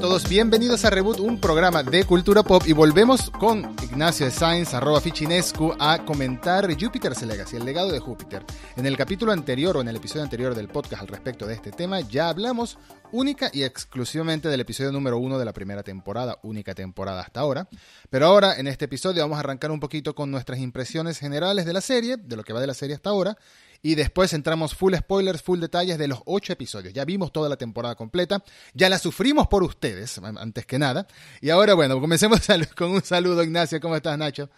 Todos, bienvenidos a Reboot, un programa de cultura pop y volvemos con Ignacio de Sainz, arroba Fichinescu, a comentar Jupiter's Legacy, el legado de Júpiter. En el capítulo anterior o en el episodio anterior del podcast al respecto de este tema ya hablamos única y exclusivamente del episodio número uno de la primera temporada, única temporada hasta ahora. Pero ahora, en este episodio, vamos a arrancar un poquito con nuestras impresiones generales de la serie, de lo que va de la serie hasta ahora, y después entramos full spoilers, full detalles de los ocho episodios. Ya vimos toda la temporada completa, ya la sufrimos por ustedes, antes que nada. Y ahora, bueno, comencemos con un saludo, Ignacio. ¿Cómo estás, Nacho?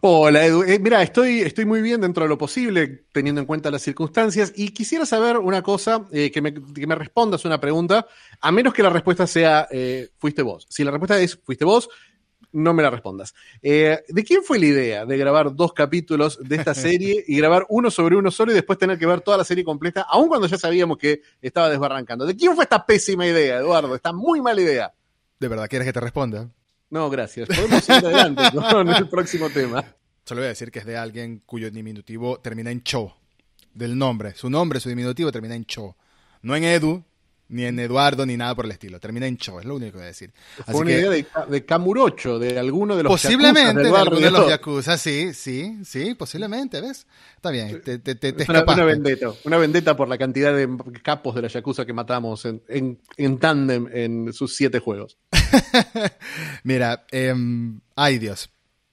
Hola, Edu. Eh, mira, estoy, estoy muy bien dentro de lo posible, teniendo en cuenta las circunstancias, y quisiera saber una cosa, eh, que, me, que, me, respondas una pregunta, a menos que la respuesta sea, eh, fuiste vos. Si la respuesta es, fuiste vos, no me la respondas. Eh, ¿De quién fue la idea de grabar dos capítulos de esta serie y grabar uno sobre uno solo y después tener que ver toda la serie completa, aun cuando ya sabíamos que estaba desbarrancando? ¿De quién fue esta pésima idea, Eduardo? Esta muy mala idea. ¿De verdad quieres que te responda? No, gracias. Podemos ir adelante con el próximo tema. Solo voy a decir que es de alguien cuyo diminutivo termina en cho. Del nombre. Su nombre, su diminutivo termina en cho. No en Edu, ni en Eduardo, ni nada por el estilo. Termina en Cho, es lo único que voy a decir. Fue una idea de, de, Camurocho, de alguno de los Posiblemente, de alguno de los Yakuza, sí, sí, sí, posiblemente, ¿ves? Está bien, te, te, te una, una, vendetta, una vendetta por la cantidad de capos de la Yakuza que matamos en, en, en tándem en sus siete juegos. Mira, eh, ay Dios,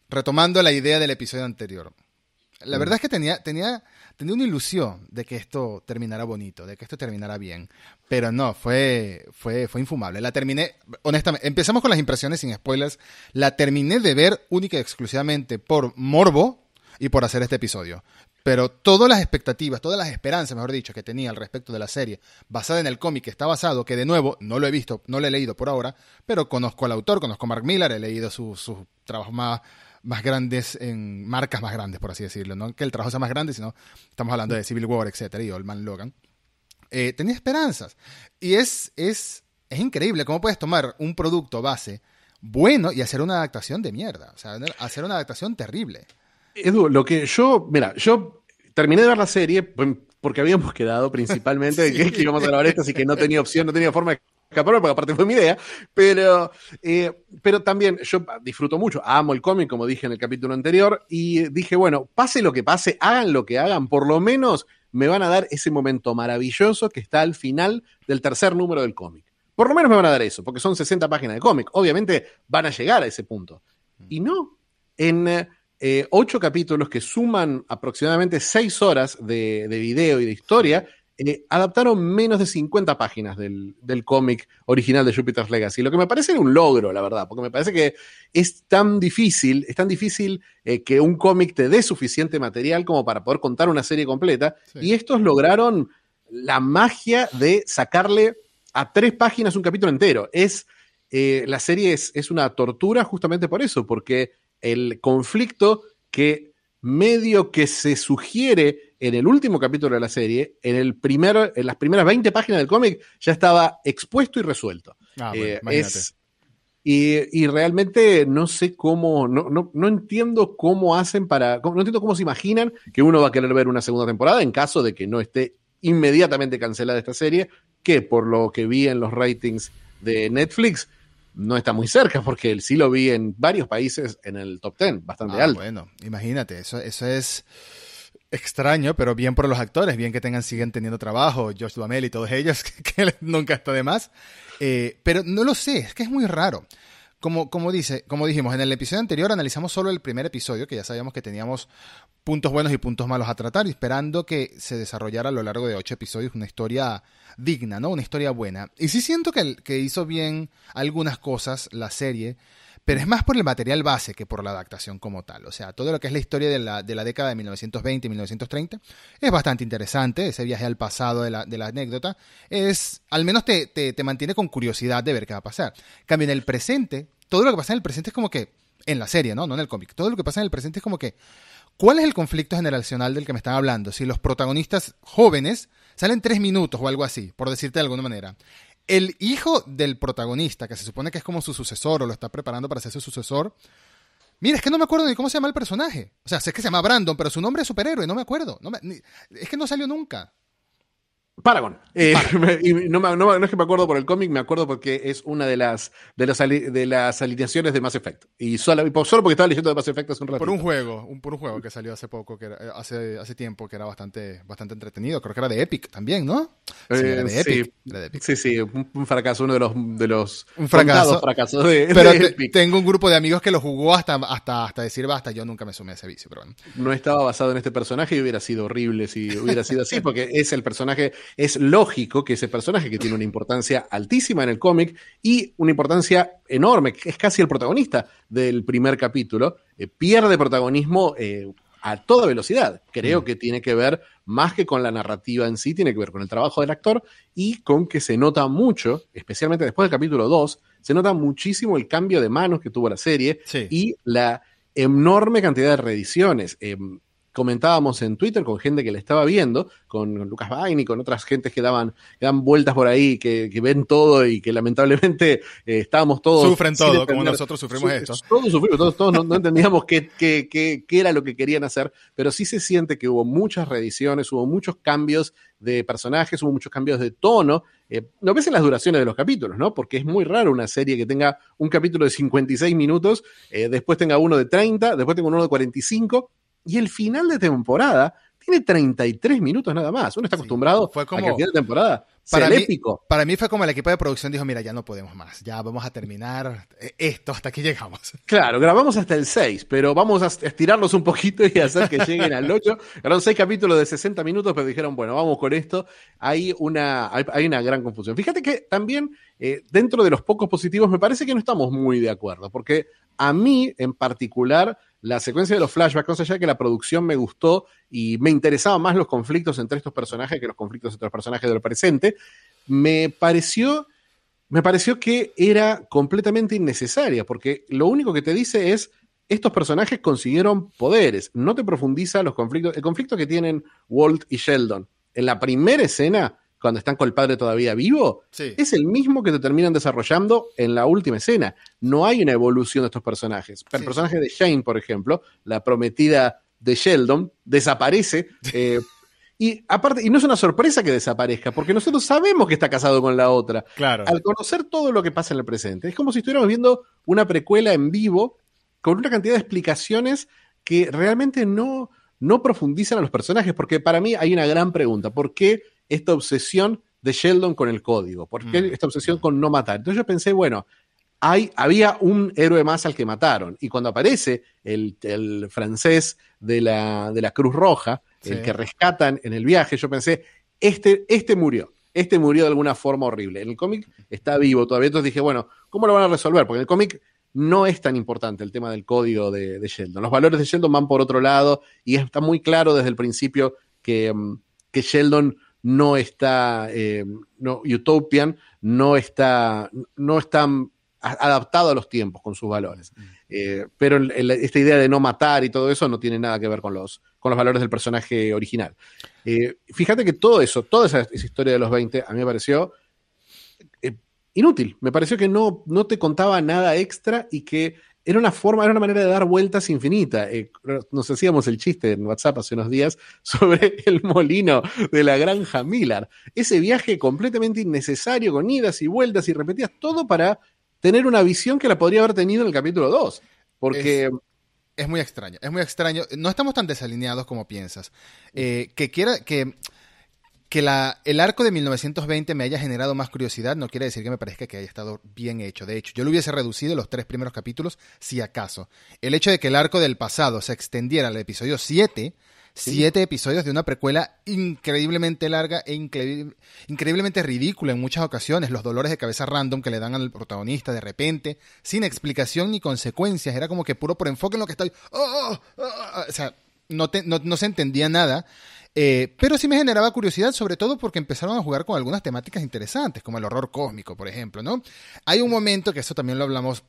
retomando la idea del episodio anterior. La verdad es que tenía, tenía tenía una ilusión de que esto terminara bonito, de que esto terminara bien, pero no, fue, fue, fue infumable. La terminé, honestamente, empezamos con las impresiones sin spoilers, la terminé de ver única y exclusivamente por morbo y por hacer este episodio. Pero todas las expectativas, todas las esperanzas, mejor dicho, que tenía al respecto de la serie, basada en el cómic que está basado, que de nuevo no lo he visto, no lo he leído por ahora, pero conozco al autor, conozco a Mark Millar, he leído sus su trabajos más más grandes en marcas más grandes, por así decirlo. No que el trabajo sea más grande, sino estamos hablando de Civil War, etcétera, y Old Man Logan. Eh, tenía esperanzas. Y es, es, es increíble cómo puedes tomar un producto base bueno y hacer una adaptación de mierda. O sea, hacer una adaptación terrible. Edu, lo que yo, mira, yo terminé de ver la serie porque habíamos quedado principalmente de que, íbamos a grabar esto, así que no tenía opción, no tenía forma de porque aparte fue mi idea, pero, eh, pero también yo disfruto mucho, amo el cómic, como dije en el capítulo anterior, y dije, bueno, pase lo que pase, hagan lo que hagan, por lo menos me van a dar ese momento maravilloso que está al final del tercer número del cómic. Por lo menos me van a dar eso, porque son 60 páginas de cómic. Obviamente van a llegar a ese punto. Y no, en eh, ocho capítulos que suman aproximadamente seis horas de, de video y de historia, eh, adaptaron menos de 50 páginas del, cómic original de Jupiter's Legacy, lo que me parece un logro, la verdad, porque me parece que es tan difícil, es tan difícil eh, que un cómic te dé suficiente material como para poder contar una serie completa, y estos lograron la magia de sacarle a tres páginas un capítulo entero. Es, eh, la serie es, es una tortura justamente por eso, porque el conflicto que medio que se sugiere en el último capítulo de la serie, en, el primer, en las primeras 20 páginas del cómic, ya estaba expuesto y resuelto. Ah, eh, y, realmente no sé cómo, no, no, no, entiendo cómo hacen para, no entiendo cómo se imaginan que uno va a querer ver una segunda temporada en caso de que no esté inmediatamente cancelada esta serie, que por lo que vi en los ratings de Netflix, no está muy cerca, porque sí lo vi en varios países en el top 10, bastante ah, alto. Bueno, imagínate, eso, eso es extraño, pero bien por los actores, bien que tengan, siguen teniendo trabajo, Josh Duhamel y todos ellos, que, nunca está de más. Eh, pero no lo sé, es que es muy raro. Como, como, dice, como dijimos, en el episodio anterior analizamos solo el primer episodio, que ya sabíamos que teníamos puntos buenos y puntos malos a tratar, esperando que se desarrollara a lo largo de ocho episodios una historia digna, ¿no? Una historia buena. Y sí siento que, que hizo bien algunas cosas la serie, pero es más por el material base que por la adaptación como tal. O sea, todo lo que es la historia de la, de la década de 1920 y 1930 es bastante interesante. Ese viaje al pasado de la, de la anécdota es, al menos te, te, te, mantiene con curiosidad de ver qué va a pasar. Cambio, en el presente, todo lo que pasa en el presente es como que, en la serie, ¿no? No en el cómic. Todo lo que pasa en el presente es como que, ¿cuál es el conflicto generacional del que me están hablando? Si los protagonistas jóvenes salen tres minutos o algo así, por decirte de alguna manera el hijo del protagonista, que se supone que es como su sucesor o lo está preparando para ser su sucesor, mira, es que no me acuerdo ni cómo se llama el personaje. O sea, sé que se llama Brandon, pero su nombre es superhéroe, no me acuerdo. es que no salió nunca. Paragon. Eh, y no, no, es que me acuerdo por el cómic, me acuerdo porque es una de las, de las, de las alineaciones de Mass Effect. Y solo, solo porque estaba leyendo de Mass Effect hace un rato. Por un juego, un, por un juego que salió hace poco, que era, eh, hace, hace tiempo, que era bastante, bastante entretenido. Creo que era de Epic también, ¿no? Sí, era de Epic. Sí, sí, un, fracaso, uno de los, de los un fracaso. fracasos de, pero tengo un grupo de amigos que lo jugó hasta, hasta, hasta decir basta. Yo nunca me sumé a ese vicio, pero bueno. No estaba basado en este personaje y hubiera sido horrible si hubiera sido así, porque es el personaje, es lógico que ese personaje que tiene una importancia altísima en el cómic y una importancia enorme, que es casi el protagonista del primer capítulo, eh, pierde protagonismo eh, a toda velocidad. Creo mm. que tiene que ver más que con la narrativa en sí, tiene que ver con el trabajo del actor y con que se nota mucho, especialmente después del capítulo 2, se nota muchísimo el cambio de manos que tuvo la serie y la enorme cantidad de reediciones. Em, comentábamos en Twitter con gente que le estaba viendo, con, Lucas Bain y con otras gentes que daban, dan vueltas por ahí, que, ven todo y que lamentablemente eh, estábamos todos... Sufren todo, como nosotros sufrimos esto. Todos sufrimos, todos, no, entendíamos qué, qué, qué, qué, era lo que querían hacer, pero sí se siente que hubo muchas reediciones, hubo muchos cambios de personajes, hubo muchos cambios de tono. Eh, no ves en las duraciones de los capítulos, ¿no? Porque es muy raro una serie que tenga un capítulo de 56 minutos, eh, después tenga uno de 30, después tenga uno de 45 y el final de temporada tiene 33 minutos nada más. Uno está acostumbrado fue como, a que el final de temporada para mí, épico. Para mí fue como el equipo de producción dijo, mira, ya no podemos más, ya vamos a terminar esto hasta que llegamos. Claro, grabamos hasta el 6, pero vamos a estirarnos un poquito y hacer que lleguen al 8. Grabaron 6 capítulos de 60 minutos, pero dijeron, bueno, vamos con esto. Hay una, hay, una gran confusión. Fíjate que también eh, dentro de los pocos positivos me parece que no estamos muy de acuerdo, porque a mí en particular la secuencia de los flashbacks, más allá de que la producción me gustó y me interesaban más los conflictos entre estos personajes que los conflictos entre los personajes del presente, me pareció, me pareció que era completamente innecesaria, porque lo único que te dice es, estos personajes consiguieron poderes, no te profundiza los conflictos, el conflicto que tienen Walt y Sheldon. En la primera escena cuando están con el padre todavía vivo, es el mismo que te terminan desarrollando en la última escena. No hay una evolución de estos personajes. El personaje de Shane, por ejemplo, la prometida de Sheldon, desaparece. Eh, y aparte, y no es una sorpresa que desaparezca, porque nosotros sabemos que está casado con la otra. Claro. Al conocer todo lo que pasa en el presente. Es como si estuviéramos viendo una precuela en vivo con una cantidad de explicaciones que realmente no, no profundizan a los personajes, porque para mí hay una gran pregunta. ¿Por qué esta obsesión de Sheldon con el código? ¿Por qué mm. esta obsesión con no matar? Entonces yo pensé, bueno, hay, había un héroe más al que mataron. Y cuando aparece el, francés de la, de la, Cruz Roja, el que rescatan en el viaje, yo pensé, este, este murió. Este murió de alguna forma horrible. En el cómic está vivo todavía. Entonces dije, bueno, ¿cómo lo van a resolver? Porque en el cómic no es tan importante el tema del código de, de, Sheldon. Los valores de Sheldon van por otro lado y está muy claro desde el principio que, mm, que Sheldon no está, eh, no, Utopian no está, no está adaptado a los tiempos con sus valores. Eh, pero esta idea de no matar y todo eso no tiene nada que ver con los, con los valores del personaje original. Eh, fíjate que todo eso, toda esa, historia de los 20, a mí me pareció inútil. Me pareció que no, no te contaba nada extra y que era una forma, era una manera de dar vueltas infinita. Eh, nos hacíamos el chiste en WhatsApp hace unos días sobre el molino de la granja Miller. Ese viaje completamente innecesario, con idas y vueltas y repetidas, todo para tener una visión que la podría haber tenido en el capítulo 2. Porque. Es, muy extraño, es muy extraño. No estamos tan desalineados como piensas. Eh, que quiera. que que la, el arco de 1920 me haya generado más curiosidad no quiere decir que me parezca que haya estado bien hecho. De hecho, yo lo hubiese reducido los tres primeros capítulos, si acaso. El hecho de que el arco del pasado se extendiera al episodio 7, siete episodios de una precuela increíblemente larga e increíblemente ridícula en muchas ocasiones. Los dolores de cabeza random que le dan al protagonista de repente, sin explicación ni consecuencias. Era como que puro por enfoque en lo que está. ¡Oh, oh, oh! O sea, no, no, no se entendía nada. Eh, pero sí me generaba curiosidad, sobre todo porque empezaron a jugar con algunas temáticas interesantes, como el horror cósmico, por ejemplo, ¿no? Hay un momento, que eso también lo hablamos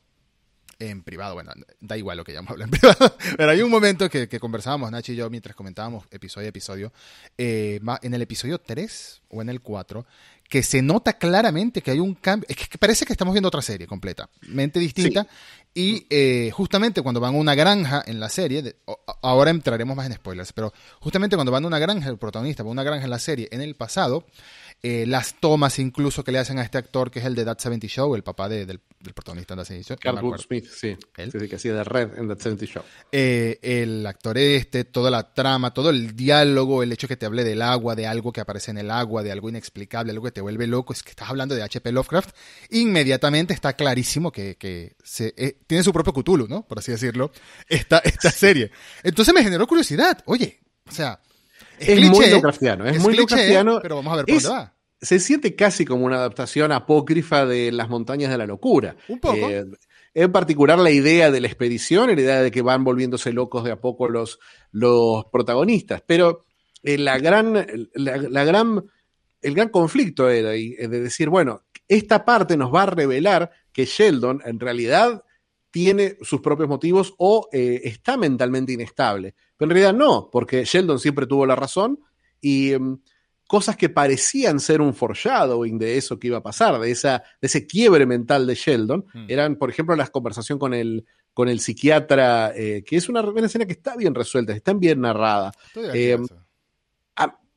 en privado, bueno, da igual lo que llamamos hablar en privado, pero hay un momento que, conversábamos Nachi y yo mientras comentábamos episodio a episodio, eh, en el episodio 3 o en el 4, que se nota claramente que hay un cambio. Es que parece que estamos viendo otra serie completamente distinta. Y eh, justamente cuando van a una granja en la serie, ahora entraremos más en spoilers, pero justamente cuando van a una granja, el protagonista va a una granja en la serie en el pasado, eh, las tomas incluso que le hacen a este actor que es el de That 70 Show, el papá del, protagonista de That 70 Show. Carl Smith, sí. ¿Él? Sí, que hacía de Red en That 70 Show. Eh, el actor este, toda la trama, todo el diálogo, el hecho que te hable del agua, de algo que aparece en el agua, de algo inexplicable, algo que te vuelve loco, es que estás hablando de H.P. Lovecraft, inmediatamente está clarísimo que, que se, eh, tiene su propio Cthulhu, ¿no? Por así decirlo, esta, esta serie. Entonces me generó curiosidad. Oye, o sea es, muy Lovecraftiano, es, muy Lovecraftiano. Pero vamos a ver por dónde va. Se siente casi como una adaptación apócrifa de Las montañas de la locura. Un poco. Eh, en particular la idea de la expedición, la idea de que van volviéndose locos de a poco los, los protagonistas. Pero eh, la gran, la, gran, el gran conflicto era de decir, bueno, esta parte nos va a revelar que Sheldon en realidad tiene sus propios motivos o eh, está mentalmente inestable. Pero en realidad no, porque Sheldon siempre tuvo la razón y em, cosas que parecían ser un foreshadowing de eso que iba a pasar, de, esa, de ese quiebre mental de Sheldon, hmm. eran, por ejemplo, la conversación con el, con el psiquiatra, eh, que es una, escena que está bien resuelta, está bien narrada.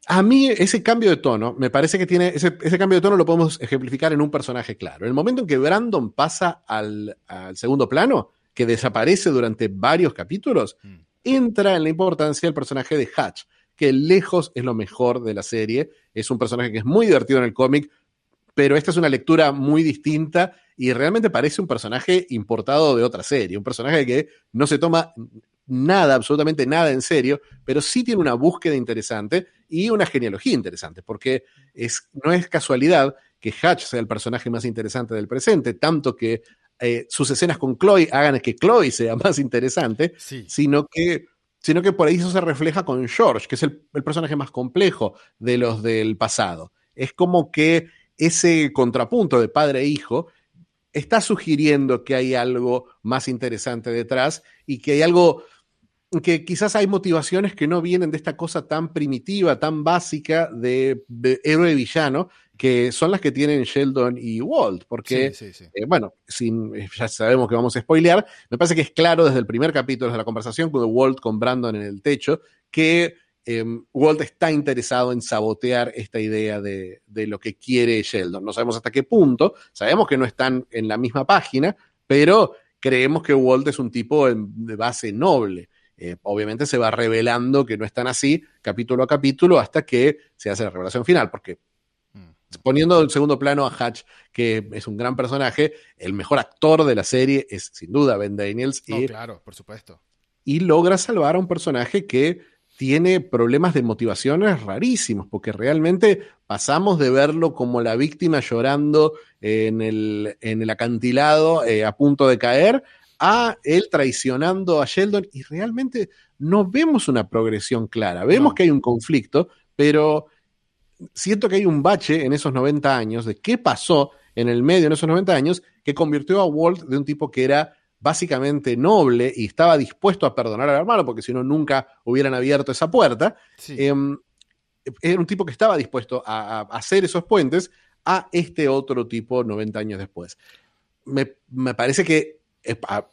A mí ese cambio de tono, me parece que tiene, ese, cambio de tono lo podemos ejemplificar en un personaje claro. En el momento en que Brandon pasa al, segundo plano, que desaparece durante varios capítulos, mm. entra en la importancia del personaje de Hatch, que lejos es lo mejor de la serie. Es un personaje que es muy divertido en el cómic, pero esta es una lectura muy distinta y realmente parece un personaje importado de otra serie, un personaje que no se toma nada, absolutamente nada en serio, pero sí tiene una búsqueda interesante y una genealogía interesante, porque es, no es casualidad que Hatch sea el personaje más interesante del presente, tanto que eh, sus escenas con Chloe hagan que Chloe sea más interesante, sino, que, sino que por ahí eso se refleja con George, que es el, el personaje más complejo de los del pasado. Es como que ese contrapunto de padre e hijo está sugiriendo que hay algo más interesante detrás y que hay algo que quizás hay motivaciones que no vienen de esta cosa tan primitiva, tan básica de, héroe villano, que son las que tienen Sheldon y Walt, porque, eh, bueno, sin, ya sabemos que vamos a spoilear, me parece que es claro desde el primer capítulo de la conversación con Walt con Brandon en el techo, que em, Walt está interesado en sabotear esta idea de, de lo que quiere Sheldon. No sabemos hasta qué punto, sabemos que no están en la misma página, pero creemos que Walt es un tipo de base noble. Eh, obviamente se va revelando que no es tan así, capítulo a capítulo, hasta que se hace la revelación final, porque. Poniendo en segundo plano a Hatch, que es un gran personaje, el mejor actor de la serie es sin duda Ben Daniels. y, claro, por supuesto. Y logra salvar a un personaje que tiene problemas de motivaciones rarísimos, porque realmente pasamos de verlo como la víctima llorando en el, en el acantilado eh, a punto de caer a él traicionando a Sheldon y realmente no vemos una progresión clara. Vemos que hay un conflicto, pero siento que hay un bache en esos 90 años de qué pasó en el medio en esos 90 años que convirtió a Walt de un tipo que era básicamente noble y estaba dispuesto a perdonar al hermano, porque si no, nunca hubieran abierto esa puerta. Em, era un tipo que estaba dispuesto a, hacer esos puentes a este otro tipo 90 años después. me parece que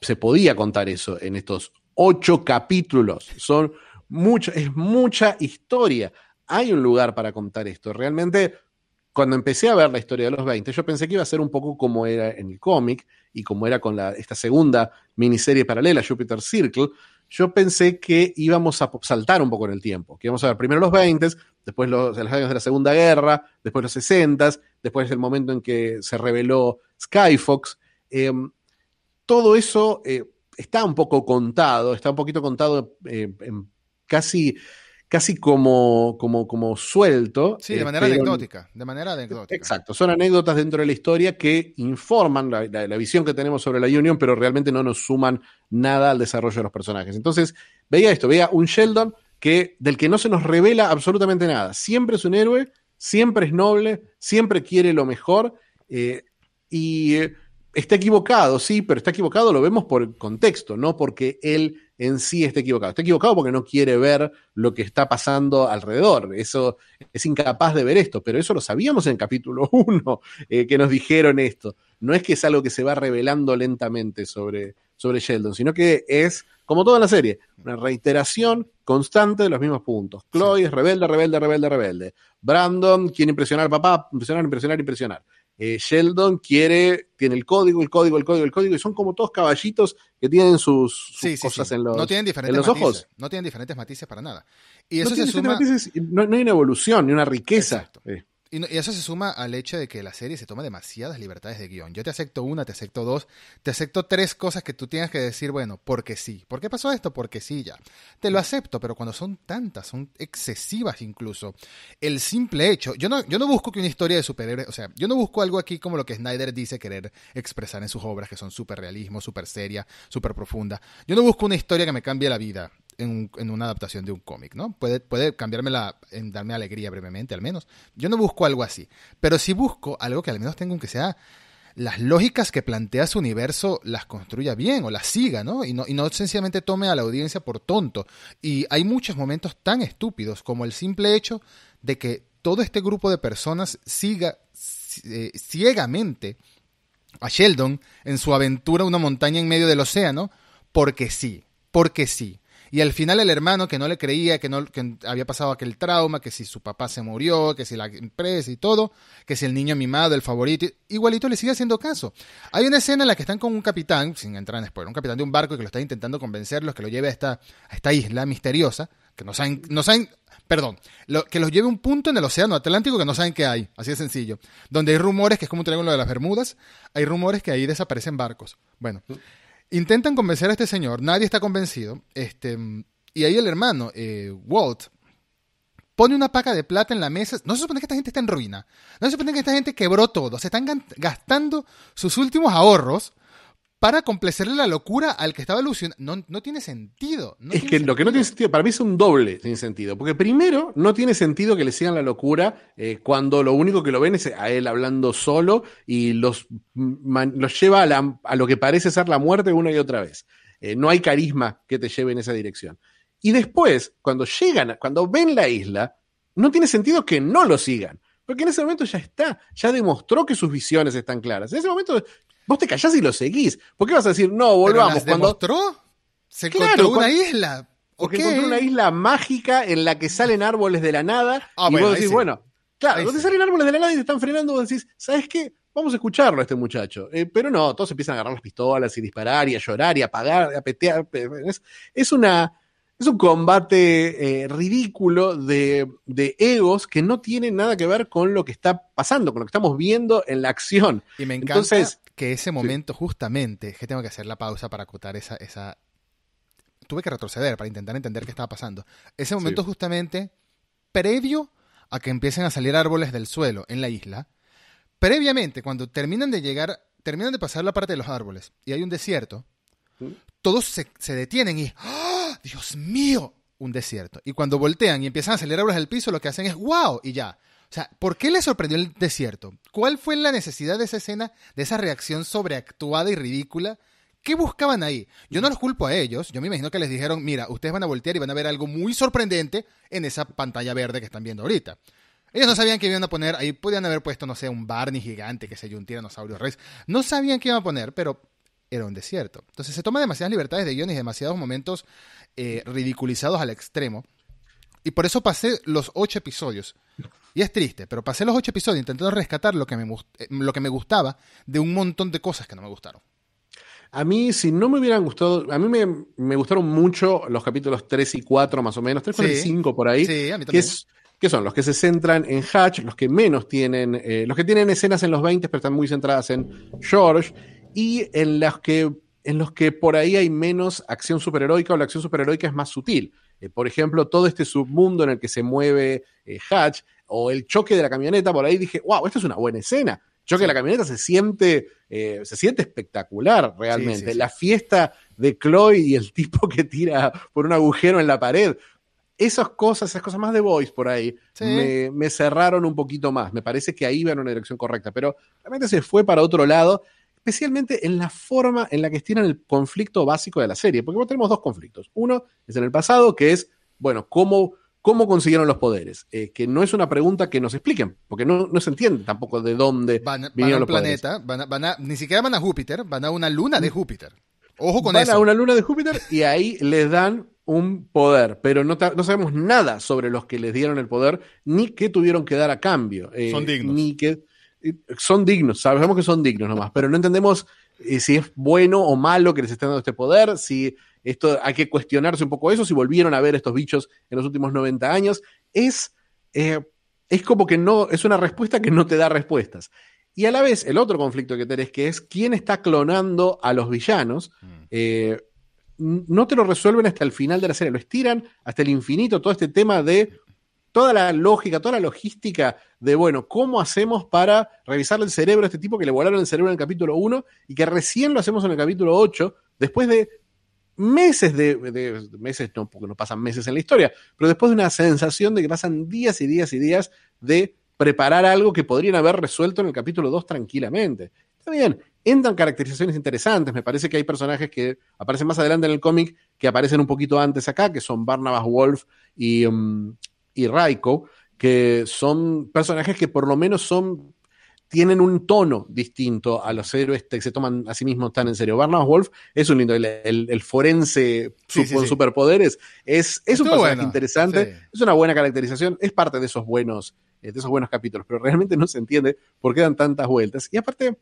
se podía contar eso en estos ocho capítulos. Son mucha, es mucha historia. Hay un lugar para contar esto. Realmente, cuando empecé a ver la historia de los 20, yo pensé que iba a ser un poco como era en el cómic y como era con esta segunda miniserie paralela, Jupiter Circle. Yo pensé que íbamos a saltar un poco en el tiempo, que íbamos a ver primero los 20, después los, años de la Segunda Guerra, después los 60, después el momento en que se reveló Skyfox. Em, todo eso eh, está un poco contado, está un poquito contado eh, casi, casi como, como, como suelto. Sí, de eh, manera anecdótica, de manera anecdótica. Exacto, son anécdotas dentro de la historia que informan la, la, visión que tenemos sobre la Union, pero realmente no nos suman nada al desarrollo de los personajes. Entonces, veía esto, veía un Sheldon que, del que no se nos revela absolutamente nada. Siempre es un héroe, siempre es noble, siempre quiere lo mejor. y está equivocado, sí, pero está equivocado, lo vemos por contexto, no porque él en sí esté equivocado. Está equivocado porque no quiere ver lo que está pasando alrededor. Eso es incapaz de ver esto, pero eso lo sabíamos en el capítulo 1, eh, que nos dijeron esto. No es que es algo que se va revelando lentamente sobre, sobre Sheldon, sino que es, como toda la serie, una reiteración constante de los mismos puntos. Chloe es rebelde, rebelde, rebelde, rebelde. Brandon quiere impresionar al papá, impresionar, impresionar, impresionar. Eh, Sheldon quiere, tiene el código, el código, el código, el código, y son como todos caballitos que tienen sus, cosas en los, no tienen diferentes los matices, ojos. No tienen diferentes matices para nada. Y eso no, se suma... matices, no, no, hay una evolución, ni una riqueza. Eh. Y, eso se suma al hecho de que la serie se toma demasiadas libertades de guion. Yo te acepto una, te acepto dos, te acepto tres cosas que tú tienes que decir, bueno, porque sí. ¿Por qué pasó esto? Porque sí, ya. Te lo acepto, pero cuando son tantas, son excesivas incluso. El simple hecho, yo no, yo no busco que una historia de superhéroes, o sea, yo no busco algo aquí como lo que Snyder dice querer expresar en sus obras, que son súper realismo, súper seria, súper profunda. Yo no busco una historia que me cambie la vida en, una adaptación de un cómic, ¿no? Puede, puede cambiarme la, en darme alegría brevemente, al menos. Yo no busco algo así, pero sí busco algo que al menos tenga que sea las lógicas que plantea su universo las construya bien o las siga, ¿no? Y, ¿no? y no sencillamente tome a la audiencia por tonto. Y hay muchos momentos tan estúpidos como el simple hecho de que todo este grupo de personas siga eh, ciegamente a Sheldon en su aventura a una montaña en medio del océano, porque sí, porque sí. Y al final el hermano que no le creía, que, no, que había pasado aquel trauma, que si su papá se murió, que si la empresa y todo, que si el niño mimado, el favorito, igualito le sigue haciendo caso. Hay una escena en la que están con un capitán, sin entrar en spoiler, un capitán de un barco que lo está intentando convencerlos, que lo lleve a esta, a esta isla misteriosa, que no saben, no saben perdón, lo, que los lleve a un punto en el océano Atlántico que no saben qué hay, así de sencillo. Donde hay rumores, que es como un triángulo de las Bermudas, hay rumores que ahí desaparecen barcos. Bueno, intentan convencer a este señor, nadie está convencido, este, y ahí el hermano, eh, Walt, pone una paca de plata en la mesa. No se supone que esta gente está en ruina. No se supone que esta gente quebró todo. Se están gastando sus últimos ahorros para complacerle la locura al que estaba ilusionado. No, no tiene sentido. No es tiene que sentido. lo que no tiene sentido, para mí es un doble sin sentido. Porque primero, no tiene sentido que le sigan la locura eh, cuando lo único que lo ven es a él hablando solo y los, man, los lleva a, la, a, lo que parece ser la muerte una y otra vez. Eh, no hay carisma que te lleve en esa dirección. Y después, cuando llegan, cuando ven la isla, no tiene sentido que no lo sigan. Porque en ese momento ya está, ya demostró que sus visiones están claras. En ese momento vos te callás y lo seguís. ¿Por qué vas a decir, no, volvamos? ¿Pero las demostró? Se encontró una isla. Porque okay. encontró una isla mágica en la que salen árboles de la nada. Ah, y bueno, vos decís, sí. bueno, claro, ahí cuando sí. salen árboles de la nada y te están frenando, vos decís, ¿sabes qué? Vamos a escucharlo a este muchacho. Eh, pero no, todos empiezan a agarrar las pistolas y disparar y a llorar y a pagar, a petear. Es, es una. Es un combate eh, ridículo de, de, egos que no tiene nada que ver con lo que está pasando, con lo que estamos viendo en la acción. Y me encanta Entonces, que ese momento, sí. justamente, que tengo que hacer la pausa para acotar esa, esa. Tuve que retroceder para intentar entender qué estaba pasando. Ese momento, sí. justamente, previo a que empiecen a salir árboles del suelo en la isla, previamente, cuando terminan de llegar, terminan de pasar la parte de los árboles y hay un desierto, ¿Sí? todos se, se, detienen y. ¡Oh, ¡Dios mío! Un desierto. Y cuando voltean y empiezan a salir árboles del piso, lo que hacen es ¡wow! Y ya. O sea, ¿por qué le sorprendió el desierto? ¿Cuál fue la necesidad de esa escena, de esa reacción sobreactuada y ridícula? ¿Qué buscaban ahí? Yo no los culpo a ellos. Yo me imagino que les dijeron, mira, ustedes van a voltear y van a ver algo muy sorprendente en esa pantalla verde que están viendo ahorita. Ellos no sabían que iban a poner, ahí podían haber puesto, no sé, un Barney gigante, que sé yo, un tiranosaurio rex. No sabían qué iban a poner, pero era un desierto. Entonces se toma demasiadas libertades de guion y demasiados momentos eh, ridiculizados al extremo. Y por eso pasé los ocho episodios. Y es triste, pero pasé los ocho episodios intentando rescatar lo que me, lo que me gustaba de un montón de cosas que no me gustaron. A mí, si no me hubieran gustado, a mí me, me gustaron mucho los capítulos 3 y 4 más o menos, 3, 4 sí. y 5 por ahí. Sí, a mí también. Que, es, que son los que se centran en Hatch, los que menos tienen, eh, los que tienen escenas en los 20 pero están muy centradas en George, y en los que, en los que por ahí hay menos acción superheroica o la acción superheroica es más sutil. Eh, por ejemplo, todo este submundo en el que se mueve eh, Hatch o el choque de la camioneta, por ahí dije, wow, esto es una buena escena. Choque sí. de la camioneta se siente, eh, se siente espectacular realmente. Sí, sí, la fiesta de Chloe y el tipo que tira por un agujero en la pared. Esas cosas, esas cosas más de voice por ahí, me, me, cerraron un poquito más. Me parece que ahí iban en una dirección correcta, pero realmente se fue para otro lado especialmente en la forma en la que estiran el conflicto básico de la serie, porque tenemos dos conflictos. Uno es en el pasado, que es, bueno, cómo, cómo consiguieron los poderes, eh, que no es una pregunta que nos expliquen, porque no, no se entiende tampoco de dónde Van, vinieron los poderes. planeta, van a- van a- ni siquiera van a Júpiter, van a una luna de Júpiter. Ojo con Van eso. a una luna de Júpiter y ahí les dan un poder, pero no, no sabemos nada sobre los que les dieron el poder, ni qué tuvieron que dar a cambio. eh, Son dignos. Ni que, son dignos, sabemos que son dignos nomás, pero no entendemos eh, si es bueno o malo que les estén dando este poder, si esto hay que cuestionarse un poco eso, si volvieron a ver estos bichos en los últimos 90 años. Es, eh, es como que no, es una respuesta que no te da respuestas. Y a la vez, el otro conflicto que tenés, que es quién está clonando a los villanos, Mm. eh, no te lo resuelven hasta el final de la serie, lo estiran hasta el infinito, todo este tema de toda la lógica, toda la logística de, bueno, ¿cómo hacemos para revisarle el cerebro a este tipo que le volaron el cerebro en el capítulo 1 y que recién lo hacemos en el capítulo 8, después de meses de, meses, no, porque no pasan meses en la historia, pero después de una sensación de que pasan días y días y días de preparar algo que podrían haber resuelto en el capítulo 2 tranquilamente. Está bien, entran caracterizaciones interesantes, me parece que hay personajes que aparecen más adelante en el cómic que aparecen un poquito antes acá, que son Barnabas Wolf y, um, y Raiko, que son personajes que por lo menos son tienen un tono distinto a los héroes que se toman a sí mismos tan en serio. Barnabas Wolf es un lindo, el, el- el forense Sí, su- sí, con sí. superpoderes, es, es un personaje bueno, interesante, es una buena caracterización, es parte de esos buenos, eh, de esos buenos capítulos, pero realmente no se entiende por qué dan tantas vueltas. Y aparte,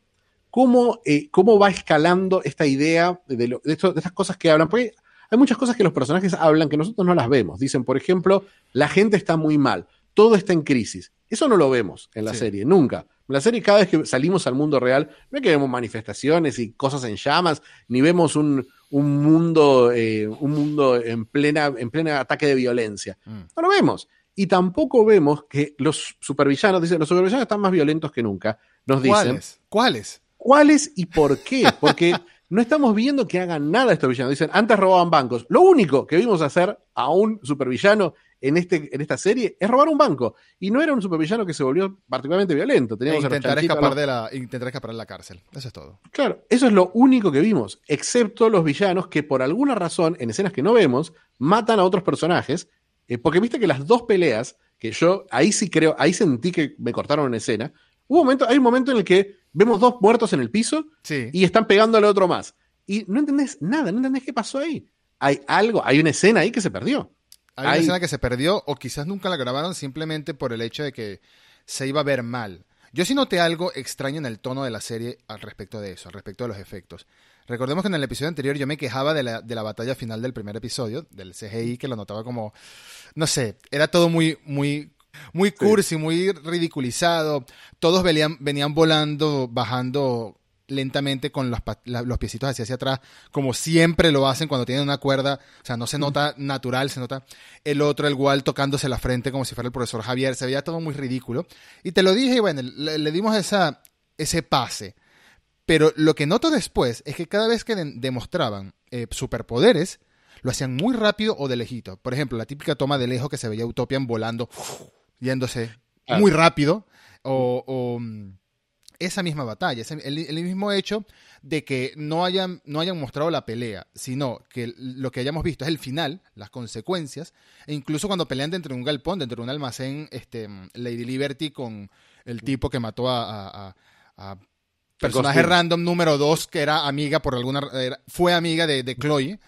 cómo, eh, cómo va escalando esta idea de, lo- de, esto- de estas cosas que hablan. Porque hay muchas cosas que los personajes hablan que nosotros no las vemos. Dicen, por ejemplo, la gente está muy mal, todo está en crisis. Eso no lo vemos en la Sí. serie, nunca. En la serie, cada vez que salimos al mundo real, no es que vemos manifestaciones y cosas en llamas, ni vemos un, un mundo, eh, un mundo en plena, en plena ataque de violencia. Mm. No lo vemos. Y tampoco vemos que los supervillanos, dicen, los supervillanos están más violentos que nunca. Nos dicen, ¿Cuáles? ¿Cuáles? ¿Cuáles y por qué? Porque no estamos viendo que hagan nada estos villanos. Dicen, antes robaban bancos. Lo único que vimos hacer a un supervillano en, este, en esta serie es robar un banco. Y no era un supervillano que se volvió particularmente violento. E Teníamos los intentar escapar de la, intentar escapar de la cárcel. Eso es todo. Claro, eso es lo único que vimos, excepto los villanos que por alguna razón, en escenas que no vemos, matan a otros personajes. eh, porque viste que las dos peleas, que yo ahí sí creo, ahí sentí que me cortaron una escena. Hubo un momento, hay un momento en el que vemos dos muertos en el piso Sí. y están pegándole otro más. Y no entendés nada, no entendés qué pasó ahí. Hay algo, hay una escena ahí que se perdió. Hay una hay- escena que se perdió o quizás nunca la grabaron simplemente por el hecho de que se iba a ver mal. Yo sí noté algo extraño en el tono de la serie al respecto de eso, al respecto de los efectos. Recordemos que en el episodio anterior yo me quejaba de la, de la batalla final del primer episodio, del CGI, que lo notaba como, no sé, era todo muy, muy, muy cursi, muy ridiculizado. Todos venían, venían volando, bajando lentamente con los, la- los piecitos hacia, hacia atrás, como siempre lo hacen cuando tienen una cuerda, o sea, no se nota natural, se nota el otro, el igual, tocándose la frente como si fuera el profesor Javier, se veía todo muy ridículo. Y te lo dije, y bueno, le, le dimos esa, ese pase. Pero lo que noto después es que cada vez que de- demostraban eh, superpoderes, lo hacían muy rápido o de lejito. Por ejemplo, la típica toma de lejos que se veía Utopian volando, yéndose muy rápido, o, o, mm, esa misma batalla, el, el mismo hecho de que no hayan, no hayan mostrado la pelea, sino que lo que hayamos visto es el final, las consecuencias, e incluso cuando pelean dentro de un galpón, dentro de un almacén, este, mm, Lady Liberty con el tipo que mató a, a- a- a personaje random número 2 que era amiga por alguna era- fue amiga de, de Chloe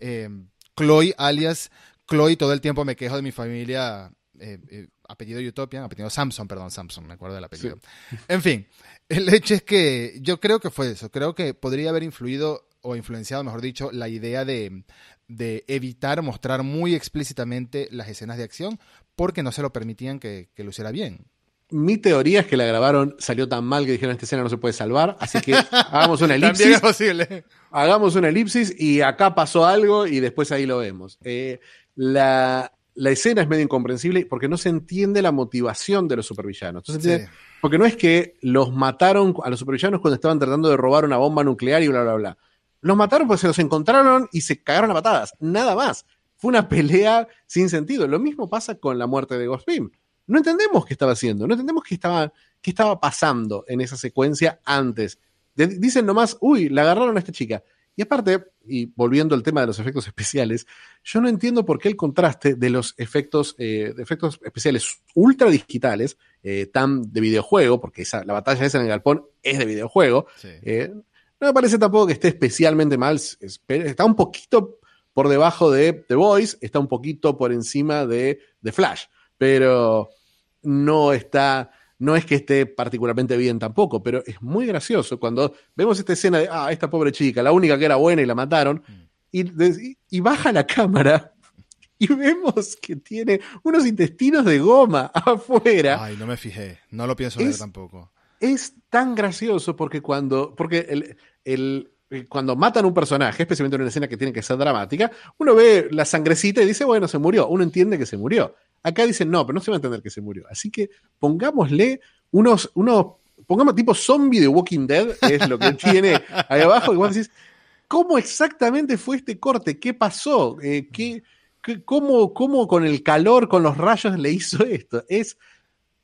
eh, Chloe alias Chloe todo el tiempo me quejo de mi familia eh, eh, apellido Utopian apellido Samson perdón Samson me acuerdo del apellido. En fin el hecho es que yo creo que fue eso creo que podría haber influido o influenciado mejor dicho la idea de de evitar mostrar muy explícitamente las escenas de acción porque no se lo permitían que, que lo hiciera bien. Mi teoría es que la grabaron, salió tan mal que dijeron esta escena no se puede salvar, así que hagamos una también elipsis. es posible. Hagamos una elipsis y acá pasó algo y después ahí lo vemos. Eh, la, la escena es medio incomprensible porque no se entiende la motivación de los supervillanos. Sí. Porque no es que los mataron a los supervillanos cuando estaban tratando de robar una bomba nuclear y bla, bla, bla. Los mataron porque se los encontraron y se cagaron a patadas. Nada más. Fue una pelea sin sentido. Lo mismo pasa con la muerte de Ghost Beam. No entendemos qué estaba haciendo, no entendemos qué estaba, qué estaba pasando en esa secuencia antes dicen nomás, uy, la agarraron a esta chica. Y aparte, y volviendo al tema de los efectos especiales, yo no entiendo por qué el contraste de los efectos, eh, de efectos especiales ultra digitales, eh, tan de videojuego, porque esa, la batalla esa en el galpón es de videojuego, eh, no me parece tampoco que esté especialmente mal, está un poquito por debajo de The Voice, está un poquito por encima de The Flash, pero no está no es que esté particularmente bien tampoco, pero es muy gracioso cuando vemos esta escena de, ah, esta pobre chica, la única que era buena y la mataron, y, y baja la cámara y vemos que tiene unos intestinos de goma afuera. Ay, no me fijé, no lo pienso ver tampoco. Es tan gracioso porque cuando, porque el, el, cuando matan a un personaje, especialmente en una escena que tiene que ser dramática, uno ve la sangrecita y dice, bueno, se murió, uno entiende que se murió. Acá dicen, no, pero no se va a entender que se murió. Así que pongámosle unos, unos, pongamos tipo zombie de Walking Dead, que es lo que tiene ahí abajo, y vos decís, ¿cómo exactamente fue este corte? ¿Qué pasó? Eh, ¿qué, cómo, ¿Cómo con el calor, con los rayos le hizo esto? Es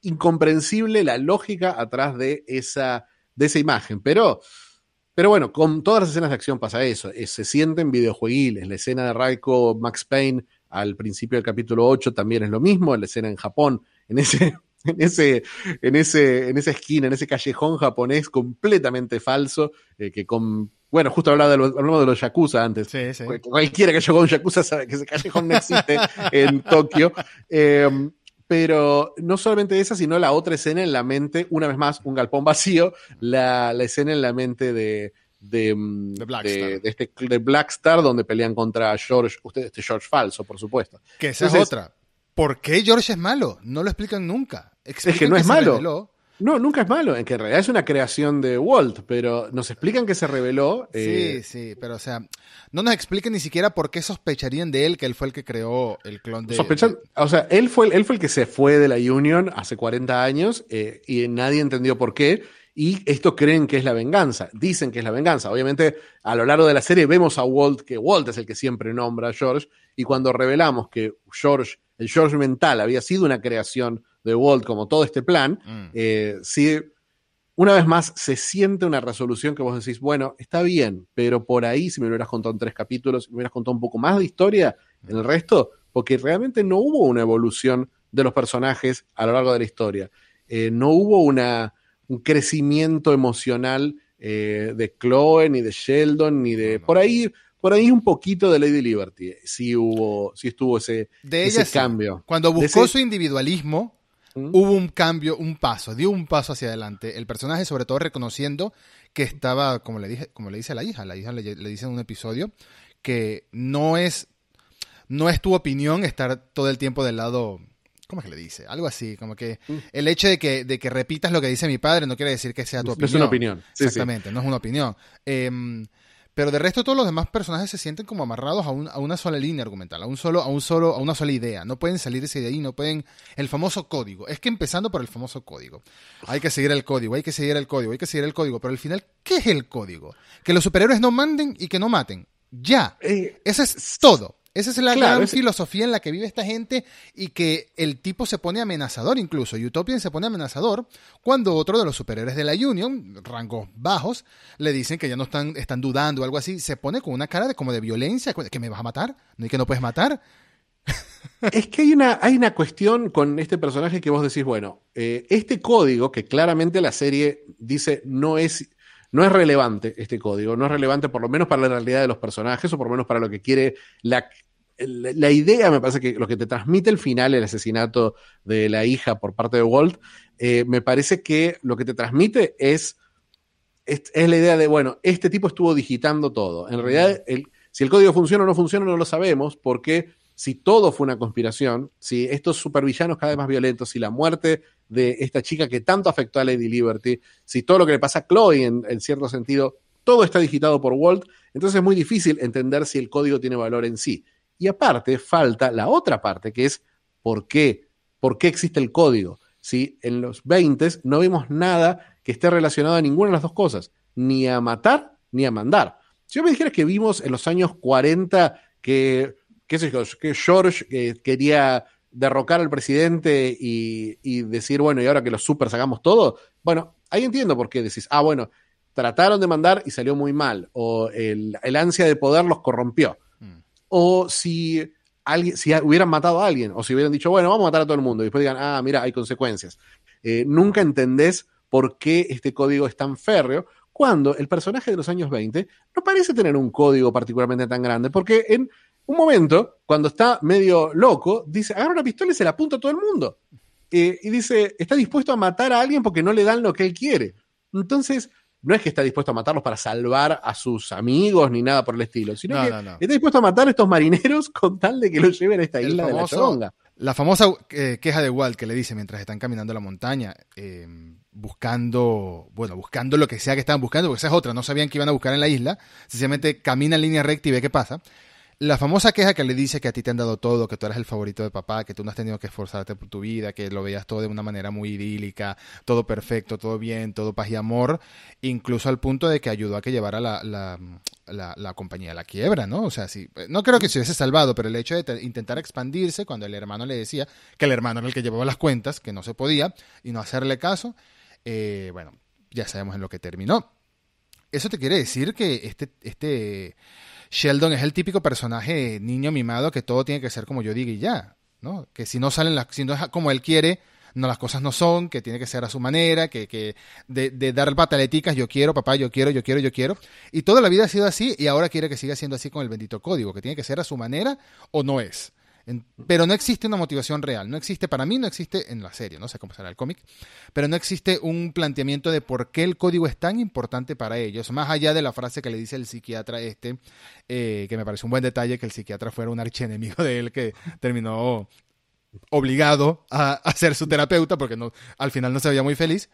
incomprensible la lógica atrás de esa, de esa imagen, pero... Pero bueno, con todas las escenas de acción pasa eso. Se sienten videojueguiles. La escena de Raiko Max Payne al principio del capítulo 8 también es lo mismo, la escena en Japón, en ese, en ese, en ese, en esa esquina, en ese callejón japonés completamente falso, eh, que con bueno, justo hablaba de, los, de los Yakuza antes. Cualquiera que llegó a un Yakuza sabe que ese callejón no existe en Tokio. Em, pero no solamente esa, sino la otra escena en la mente, una vez más, un galpón vacío, la, la escena en la mente de, de, mm, de, este, de Blackstar, donde pelean contra George, usted, este George falso, por supuesto. Que esa es otra. ¿Por qué George es malo? No lo explican nunca. es que no es malo. No, nunca es malo, en que en realidad es una creación de Walt, pero nos explican que se reveló. Eh, sí, sí, pero o sea, no nos explican ni siquiera por qué sospecharían de él que él fue el que creó el clon de. Sospechan, o sea, él fue, él fue el que se fue de la Union hace 40 años eh, y nadie entendió por qué y esto creen que es la venganza, dicen que es la venganza. Obviamente, a lo largo de la serie vemos a Walt, que Walt es el que siempre nombra a George, y cuando revelamos que George, el George mental había sido una creación de Walt como todo este plan, mm. eh, sí, una vez más se siente una resolución que vos decís, bueno, está bien, pero por ahí si me hubieras contado en tres capítulos, si me hubieras contado un poco más de historia en el resto, porque realmente no hubo una evolución de los personajes a lo largo de la historia. Eh, no hubo una, un crecimiento emocional eh, de Chloe, ni de Sheldon, ni de. Por ahí, por ahí un poquito de Lady Liberty. Sí hubo, sí estuvo ese, de ese cambio. Cuando buscó su individualismo, ¿Mm? hubo un cambio, un paso, dio un paso hacia adelante. El personaje, sobre todo, reconociendo que estaba, como le dije, como le dice a la hija, la hija le, le dice en un episodio que no es, no es tu opinión estar todo el tiempo del lado ¿Cómo es que le dice? Algo así, como que mm. el hecho de que, de que repitas lo que dice mi padre no quiere decir que sea tu opinión. No es una opinión. Exactamente, no es una opinión. Em, pero de resto todos los demás personajes se sienten como amarrados a, a, una sola línea argumental, a un solo, a un solo, a una sola idea. No pueden salirse de ahí, no pueden. El famoso código. Es que empezando por el famoso código. Hay que seguir el código, hay que seguir el código, hay que seguir el código. Pero al final, ¿qué es el código? Que los superhéroes no manden y que no maten. Ya. Eh, Eso es todo. Esa es la gran filosofía en la que vive esta gente y que el tipo se pone amenazador incluso. Utopian se pone amenazador cuando otro de los superhéroes de la Union, rangos bajos, le dicen que ya no están, están dudando o algo así. Se pone con una cara de como de violencia, que me vas a matar, no y que no puedes matar. Es que hay una, hay una cuestión con este personaje que vos decís, bueno, eh, este código que claramente la serie dice no es no es relevante este código, no es relevante por lo menos para la realidad de los personajes o por lo menos para lo que quiere la, la, idea, me parece que lo que te transmite el final, el asesinato de la hija por parte de Walt, eh, me parece que lo que te transmite es, es, la idea de, bueno, este tipo estuvo digitando todo. En realidad, si el código funciona o no funciona, no lo sabemos, porque si todo fue una conspiración, si estos supervillanos cada vez más violentos, si la muerte de esta chica que tanto afectó a Lady Liberty, si todo lo que le pasa a Chloe en, cierto sentido, todo está digitado por Walt, entonces es muy difícil entender si el código tiene valor en sí. Y aparte falta la otra parte, que es ¿por qué? ¿Por qué existe el código? Si en los 20 no vimos nada que esté relacionado a ninguna de las dos cosas, ni a matar ni a mandar. Si yo me dijera que vimos en los años 40 que, qué sé yo, que George eh, quería derrocar al presidente y, decir, bueno, y ahora que los supers hagamos todo, bueno, ahí entiendo por qué decís, ah, bueno, trataron de mandar y salió muy mal, o el, el ansia de poder los corrompió, Mm. o si, alguien, si hubieran matado a alguien, o si hubieran dicho, bueno, vamos a matar a todo el mundo, y después digan, ah, mira, hay consecuencias. Eh, nunca entendés por qué este código es tan férreo, cuando el personaje de los años 20 no parece tener un código particularmente tan grande, porque en un momento, cuando está medio loco, dice, agarra una pistola y se la apunta a todo el mundo. Eh, y dice, está dispuesto a matar a alguien porque no le dan lo que él quiere. Entonces, no es que está dispuesto a matarlos para salvar a sus amigos ni nada por el estilo, sino No, que no, no. está dispuesto a matar a estos marineros con tal de que los lleven a esta El isla de la chonga. La famosa eh, queja de Walt que le dice mientras están caminando la montaña, eh, buscando, bueno, buscando lo que sea que estaban buscando, porque esa es otra, no sabían que iban a buscar en la isla, sencillamente camina en línea recta y ve qué pasa. La famosa queja que le dice que a ti te han dado todo, que tú eres el favorito de papá, que tú no has tenido que esforzarte por tu vida, que lo veías todo de una manera muy idílica, todo perfecto, todo bien, todo paz y amor, incluso al punto de que ayudó a que llevara la, la, la- compañía a la quiebra, ¿no? O sea, sí, no creo que se hubiese salvado, pero el hecho de te- intentar expandirse cuando el hermano le decía que el hermano era el que llevaba las cuentas, que no se podía, y no hacerle caso, eh, bueno, ya sabemos en lo que terminó. Eso te quiere decir que este, este Sheldon es el típico personaje niño mimado que todo tiene que ser como yo diga y ya, ¿no? Que si no salen las, si no es como él quiere, no las cosas no son, que tiene que ser a su manera, que, que de, de dar pataleticas, yo quiero, papá, yo quiero, yo quiero, yo quiero. Y toda la vida ha sido así y ahora quiere que siga siendo así con el bendito código, que tiene que ser a su manera o no es. Pero no existe una motivación real, no existe, para mí no existe en la serie, no sé cómo será el cómic, pero no existe un planteamiento de por qué el código es tan importante para ellos, más allá de la frase que le dice el psiquiatra este, eh, que me parece un buen detalle que el psiquiatra fuera un archienemigo de él que terminó obligado a, a ser su terapeuta porque no, al final no se veía muy feliz.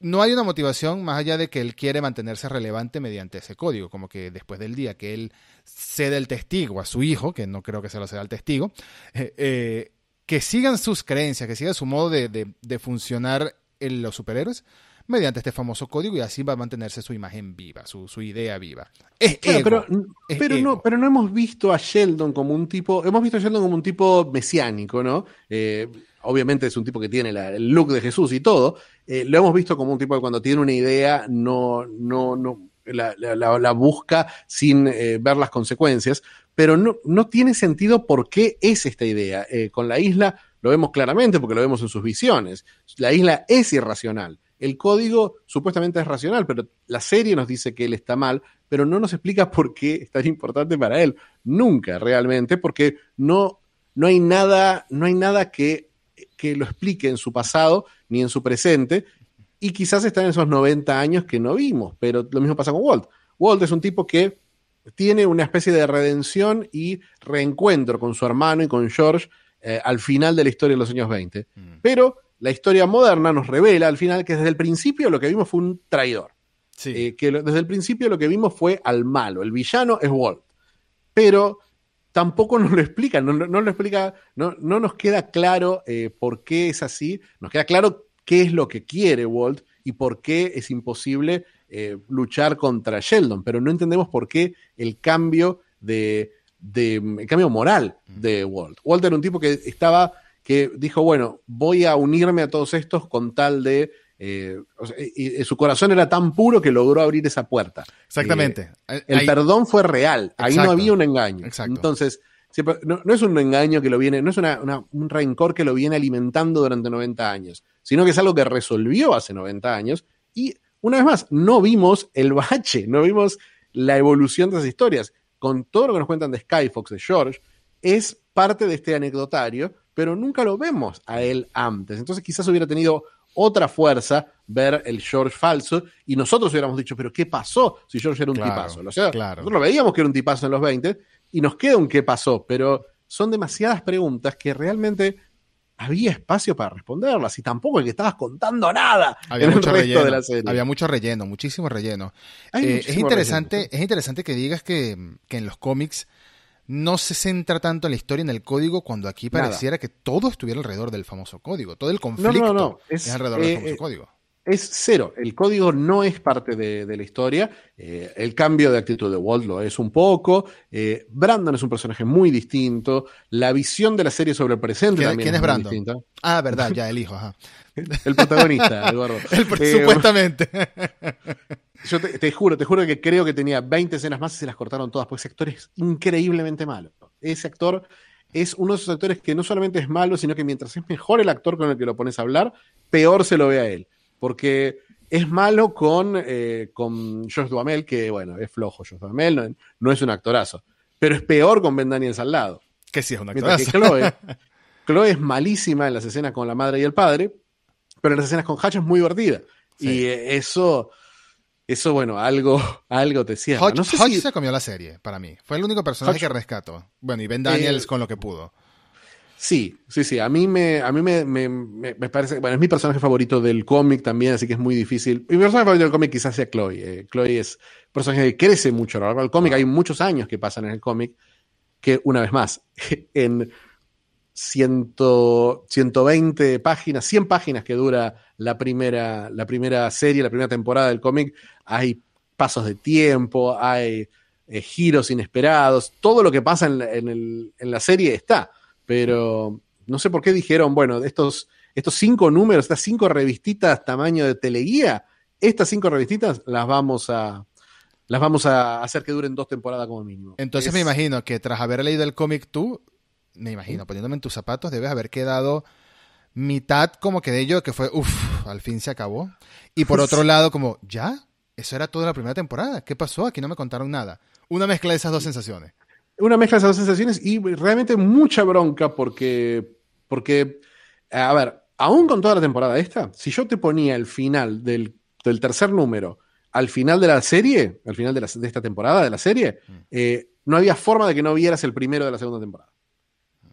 No hay una motivación más allá de que él quiere mantenerse relevante mediante ese código, como que después del día que él cede el testigo a su hijo, que no creo que se lo ceda al testigo, eh, eh, que sigan sus creencias, que siga su modo de, de- de funcionar en los superhéroes mediante este famoso código y así va a mantenerse su imagen viva, su, su idea viva. Es Claro, ego, pero, es pero, no, pero no hemos visto a Sheldon como un tipo, hemos visto a Sheldon como un tipo mesiánico, ¿no? Eh, obviamente es un tipo que tiene la- el look de Jesús y todo. Eh, lo hemos visto como un tipo que cuando tiene una idea no, no, no la, busca sin eh, ver las consecuencias, pero no, no tiene sentido por qué es esta idea. Eh, con la isla lo vemos claramente porque lo vemos en sus visiones. La isla es irracional. El código supuestamente es racional, pero la serie nos dice que él está mal, pero no nos explica por qué es tan importante para él. Nunca realmente, porque no, no hay nada, no hay nada que, que lo explique en su pasado ni en su presente. Y quizás está en esos 90 años que no vimos, pero lo mismo pasa con Walt. Walt es un tipo que tiene una especie de redención y reencuentro con su hermano y con George eh, al final de la historia de los años 20. Mm. Pero la historia moderna nos revela al final que desde el principio lo que vimos fue un traidor. Sí. Eh, que lo- desde el principio lo que vimos fue al malo. El villano es Walt. Pero tampoco nos lo explica, no, no- no lo explica, no, no nos queda claro eh, por qué es así. Nos queda claro qué es lo que quiere Walt y por qué es imposible eh, luchar contra Sheldon, pero no entendemos por qué el cambio de, de- el cambio moral de Walt. Walt era un tipo que estaba, que dijo, bueno, voy a unirme a todos estos con tal de eh, o sea, y- y su corazón era tan puro que logró abrir esa puerta. Exactamente. Eh, el Ahí- perdón fue real, ahí Exacto. no había un engaño. Exacto. Entonces, siempre- no, no es un engaño que lo viene, no es una- una- un rencor que lo viene alimentando durante 90 años, sino que es algo que resolvió hace 90 años y una vez más, no vimos el bache, no vimos la evolución de esas historias. Con todo lo que nos cuentan de Skyfox, de George, es parte de este anecdotario, pero nunca lo vemos a él antes. Entonces quizás hubiera tenido otra fuerza ver el George falso y nosotros hubiéramos dicho, pero ¿qué pasó si George era un Claro, tipazo? O sea, claro. nosotros lo veíamos que era un tipazo en los 20 y nos queda un qué pasó, pero son demasiadas preguntas que realmente había espacio para responderlas y tampoco el que estabas contando nada Había en el mucho resto relleno. de la serie. Había mucho relleno, muchísimo relleno. Eh, es interesante, relleno, es interesante que digas que, que en los cómics no se centra tanto en la historia, en el código, cuando aquí Nada. pareciera que todo estuviera alrededor del famoso código. Todo el conflicto no, no. es, Es, alrededor eh, del famoso eh, código. Es cero. El código no es parte de, de la historia. Eh, el cambio de actitud de Walt lo es un poco. Eh, Brandon es un personaje muy distinto. La visión de la serie sobre el presente ¿Quién- también quién es Brandon? distinta. Ah, verdad, ya el hijo, ajá. El protagonista, Eduardo. El- Eh, supuestamente. Yo te, juro, te juro que creo que tenía 20 escenas más y se las cortaron todas, porque ese actor es increíblemente malo. Ese actor es uno de esos actores que no solamente es malo, sino que mientras es mejor el actor con el que lo pones a hablar, peor se lo ve a él. Porque es malo con, eh, con Josh Duhamel, que bueno, es flojo Josh Duhamel, no, es un actorazo. Pero es peor con Ben Daniels al lado. Que sí es un actorazo. Chloe, Chloe es malísima en las escenas con la madre y el padre, pero en las escenas con Hatch es muy divertida. Y eso, eso, bueno, algo, algo te cierra. Hodge, no se comió la serie, para mí. Fue el único personaje que rescató. Bueno, y Ben Daniels eh, con lo que pudo. Sí, sí, sí. A mí me, a mí me, me, me parece, bueno, es mi personaje favorito del cómic también, así que es muy difícil. Mi personaje favorito del cómic quizás sea Chloe. Eh, Chloe es un personaje que crece mucho a lo largo del cómic. Hay muchos años que pasan en el cómic que, una vez más, en 120 páginas, 100 páginas que dura la primera, la primera serie, la primera temporada del cómic, hay pasos de tiempo, hay eh, giros inesperados, todo lo que pasa en la, serie está, pero no sé por qué dijeron, bueno, estos, estos cinco números, estas cinco revistitas tamaño de teleguía, estas cinco revistitas las vamos a, las vamos a hacer que duren dos temporadas como mínimo. Entonces me imagino que tras haber leído el cómic tú, me imagino, poniéndome en tus zapatos, debes haber quedado mitad como que de ello, que fue, uff, al fin se acabó. Y por otro lado, como, ¿ya? Eso era toda la primera temporada. ¿Qué pasó? Aquí no me contaron nada. Una mezcla de esas dos sensaciones. Una mezcla de esas dos sensaciones y realmente mucha bronca porque, porque, a ver, aún con toda la temporada esta, si yo te ponía el final del, tercer número al final de la serie, al final de, esta temporada de la serie, mm. eh, no había forma de que no vieras el primero de la segunda temporada.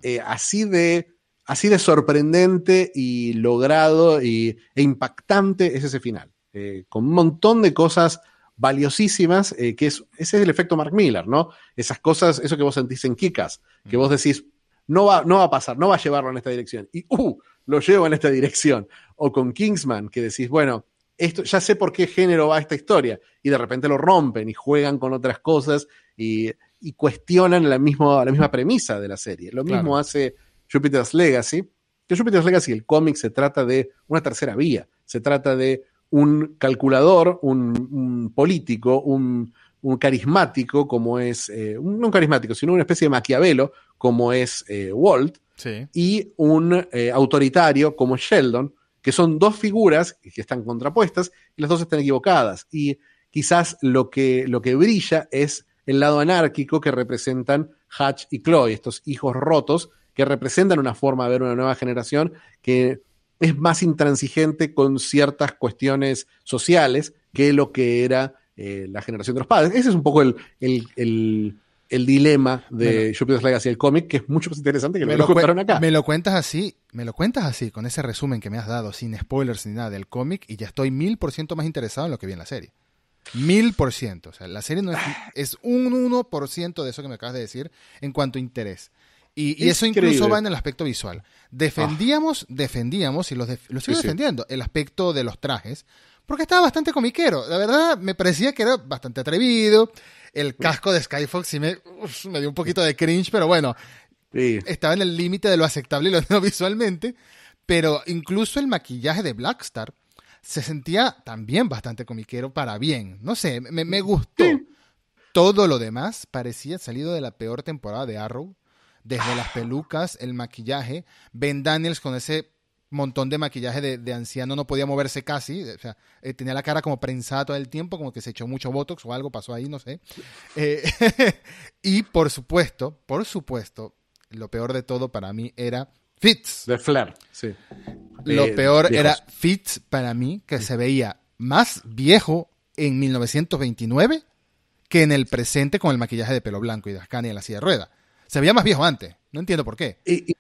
Eh, así, de, así de sorprendente y logrado y, e impactante es ese final. Eh, con un montón de cosas valiosísimas, eh, que es, ese es el efecto Mark Miller, ¿no? Esas cosas, eso que vos sentís en Kikas, que vos decís, no va, no va a pasar, no va a llevarlo en esta dirección. Y, uh, lo llevo en esta dirección. O con Kingsman, que decís, bueno, esto, ya sé por qué género va esta historia. Y de repente lo rompen y juegan con otras cosas y y cuestionan la, misma, la misma premisa de la serie. Lo mismo hace Jupiter's Legacy, que Jupiter's Legacy, el cómic, se trata de una tercera vía, se trata de un calculador, un, político, un, carismático como es, eh, no un carismático, sino una especie de Maquiavelo como es eh, Walt, y un eh, autoritario como Sheldon, que son dos figuras que están contrapuestas y las dos están equivocadas. Y quizás lo que, lo que brilla es el lado anárquico que representan Hatch y Chloe, estos hijos rotos que representan una forma de ver una nueva generación que es más intransigente con ciertas cuestiones sociales que lo que era eh, la generación de los padres. Ese es un poco el, dilema de Jupiter's Legacy, el cómic, que es mucho más interesante que lo que lo contaron acá. Me lo cuentas así, me lo cuentas así, con ese resumen que me has dado, sin spoilers ni nada del cómic, y ya estoy mil por ciento más interesado en lo que vi en la serie. Mil por ciento. O sea, la serie no es, es un 1% de eso que me acabas de decir en cuanto a interés. Y, eso incluso va en el aspecto visual. Defendíamos, defendíamos, y lo, lo sigo defendiendo, el aspecto de los trajes, porque estaba bastante comiquero. La verdad, me parecía que era bastante atrevido. El casco de Skyfox sí me, me dio un poquito de cringe, pero bueno, estaba en el límite de lo aceptable y lo no visualmente. Pero incluso el maquillaje de Blackstar se sentía también bastante comiquero para bien. No sé, me, gustó. Todo lo demás parecía salido de la peor temporada de Arrow. Desde las pelucas, el maquillaje, Ben Daniels con ese montón de maquillaje de, anciano no podía moverse casi, o sea, eh, tenía la cara como prensada todo el tiempo, como que se echó mucho botox o algo pasó ahí, no sé. Eh, y por supuesto, por supuesto, lo peor de todo para mí era Fitz. De Flair, sí. Lo peor era Fitz para mí, que se veía más viejo en 1929 que en el presente con el maquillaje de pelo blanco y de Ascani en la silla de rueda. Se veía más viejo antes, no entiendo por qué.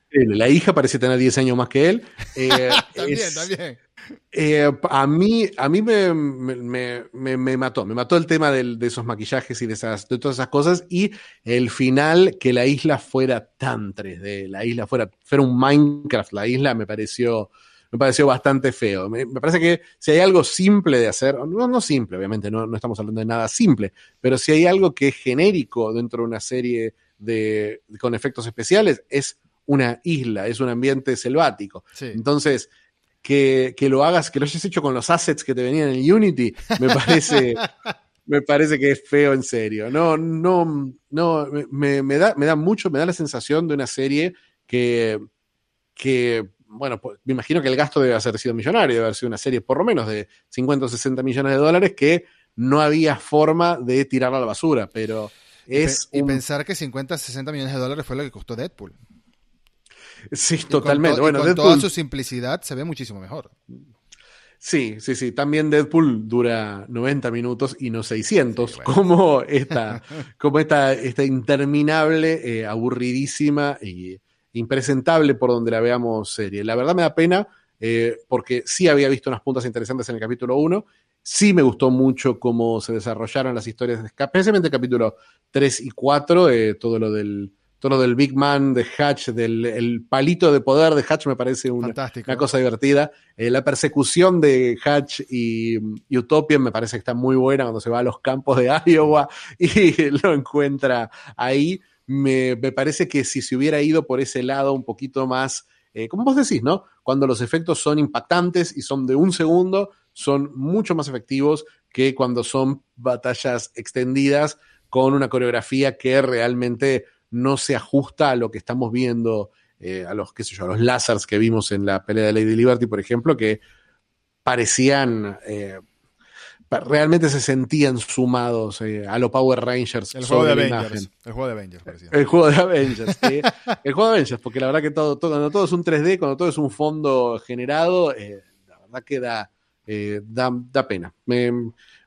La hija parece tener 10 años más que él. Eh, también, también. Eh, a mí, a mí me, me, mató, me mató el tema de esos maquillajes y de, esas, de todas esas cosas y el final que la isla fuera tan 3D, la isla fuera, fuera un Minecraft, la isla me pareció, me pareció bastante feo. Me, parece que si hay algo simple de hacer, no, no simple, obviamente, no, no, estamos hablando de nada simple, pero si hay algo que es genérico dentro de una serie de, con efectos especiales, es una isla, es un ambiente selvático. Entonces, que, que, lo hagas, que lo hayas hecho con los assets que te venían en Unity, me parece, me parece que es feo en serio. No, no, no, me, me, da, me da mucho, me da la sensación de una serie que, que bueno, pues, me imagino que el gasto debe haber sido millonario, debe haber sido una serie por lo menos de 50 o 60 millones de dólares que no había forma de tirarla a la basura, pero es... Y, pensar que 50 60 millones de dólares fue lo que costó Deadpool. Sí, totalmente. bueno, con toda su simplicidad se ve muchísimo mejor. Sí, sí, sí. También Deadpool dura 90 minutos y no 600, como esta, como esta, esta interminable, eh, aburridísima y impresentable por donde la veamos serie. La verdad me da pena eh, porque sí había visto unas puntas interesantes en el capítulo 1. Sí me gustó mucho cómo se desarrollaron las historias, especialmente el capítulo 3 y 4, eh, todo lo del todo lo del Big Man de Hatch, del el palito de poder de Hatch me parece una, cosa divertida. Eh, la persecución de Hatch y, Utopia me parece que está muy buena cuando se va a los campos de Iowa y lo encuentra ahí. Me, parece que si se hubiera ido por ese lado un poquito más, eh, como vos decís, ¿no? Cuando los efectos son impactantes y son de un segundo, son mucho más efectivos que cuando son batallas extendidas con una coreografía que realmente no se ajusta a lo que estamos viendo, eh, a los, qué sé yo, a los lásers que vimos en la pelea de Lady Liberty, por ejemplo, que parecían, eh, realmente se sentían sumados eh, a los Power Rangers. El juego de Avengers. El juego de Avengers, parecía. El juego de Avengers, El juego de Avengers, porque la verdad que todo, todo, cuando todo es un 3D, cuando todo es un fondo generado, la verdad da, da, pena. Me,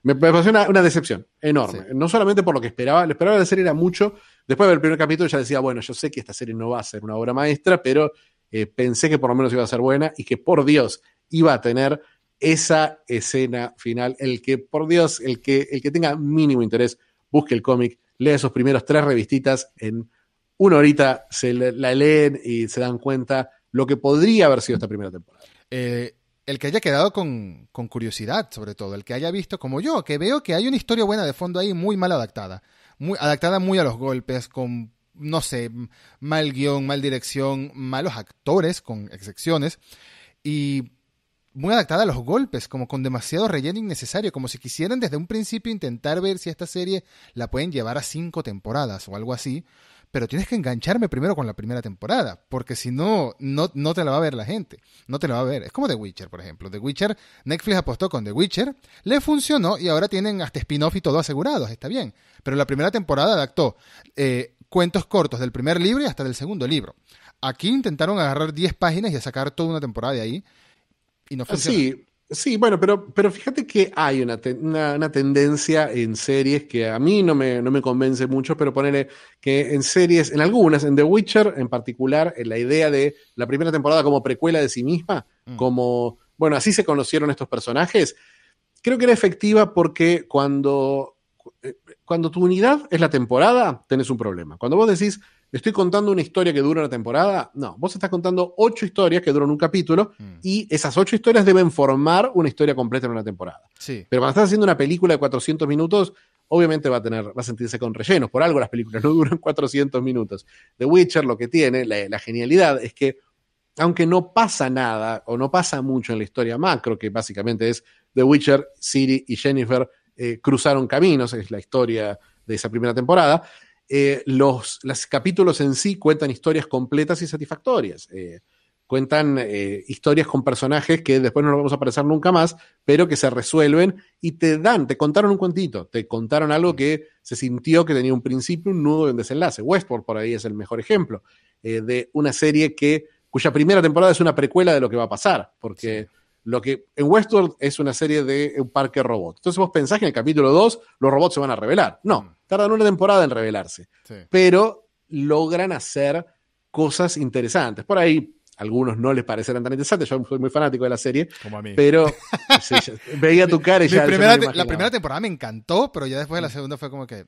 me, pareció una, decepción enorme. No solamente por lo que esperaba, lo esperaba de la serie era mucho, Después del primer capítulo ya decía, bueno, yo sé que esta serie no va a ser una obra maestra, pero eh, pensé que por lo menos iba a ser buena y que por Dios iba a tener esa escena final. El que, por Dios, el que, el que tenga mínimo interés, busque el cómic, lea esos primeros tres revistitas, en una horita se la leen y se dan cuenta lo que podría haber sido esta primera temporada. Eh, el que haya quedado con, con, curiosidad, sobre todo, el que haya visto como yo, que veo que hay una historia buena de fondo ahí muy mal adaptada. Muy, adaptada muy a los golpes, con, no sé, mal guion, mal dirección, malos actores, con excepciones, y muy adaptada a los golpes, como con demasiado relleno innecesario, como si quisieran desde un principio intentar ver si esta serie la pueden llevar a cinco temporadas o algo así, pero tienes que engancharme primero con la primera temporada, porque si no, no, no te la va a ver la gente, no te la va a ver. Es como The Witcher, por ejemplo. The Witcher, Netflix apostó con The Witcher, le funcionó y ahora tienen hasta spin-off y todo asegurados, está bien. Pero la primera temporada adaptó eh, cuentos cortos del primer libro y hasta del segundo libro. Aquí intentaron agarrar 10 páginas y sacar toda una temporada de ahí y no funcionó. Sí, Sí, bueno, pero, pero fíjate que hay una, una, tendencia en series que a mí no me, no me convence mucho, pero ponerle que en series, en algunas, en The Witcher en particular, en la idea de la primera temporada como precuela de sí misma, mm. como, bueno, así se conocieron estos personajes, creo que era efectiva porque cuando, eh, cuando tu unidad es la temporada, tenés un problema. Cuando vos decís, estoy contando una historia que dura una temporada. No, vos estás contando ocho historias que duran un capítulo mm. y esas ocho historias deben formar una historia completa en una temporada. Sí. Pero cuando estás haciendo una película de 400 minutos, obviamente va a tener, va a sentirse con rellenos. Por algo las películas no duran 400 minutos. The Witcher lo que tiene, la, genialidad es que aunque no pasa nada o no pasa mucho en la historia macro, que básicamente es The Witcher, Siri y Jennifer eh, cruzaron caminos, es la historia de esa primera temporada, eh, los, capítulos en sí cuentan historias completas y satisfactorias. Eh, cuentan eh, historias con personajes que después no los vamos a aparecer nunca más, pero que se resuelven y te dan, te contaron un cuentito, te contaron algo que se sintió que tenía un principio, un nudo y un desenlace. Westworld por ahí es el mejor ejemplo de una serie que cuya primera temporada es una precuela de lo que va a pasar, porque lo que en Westworld es una serie de un parque robot. Entonces vos pensás que en el capítulo 2 los robots se van a revelar. No, mm. tardan una temporada en revelarse. Pero logran hacer cosas interesantes. Por ahí algunos no les parecerán tan interesantes. Yo soy muy fanático de la serie. Como a mí. Pero veía tu cara y ya. la primera temporada me encantó, pero ya después de la segunda fue como que.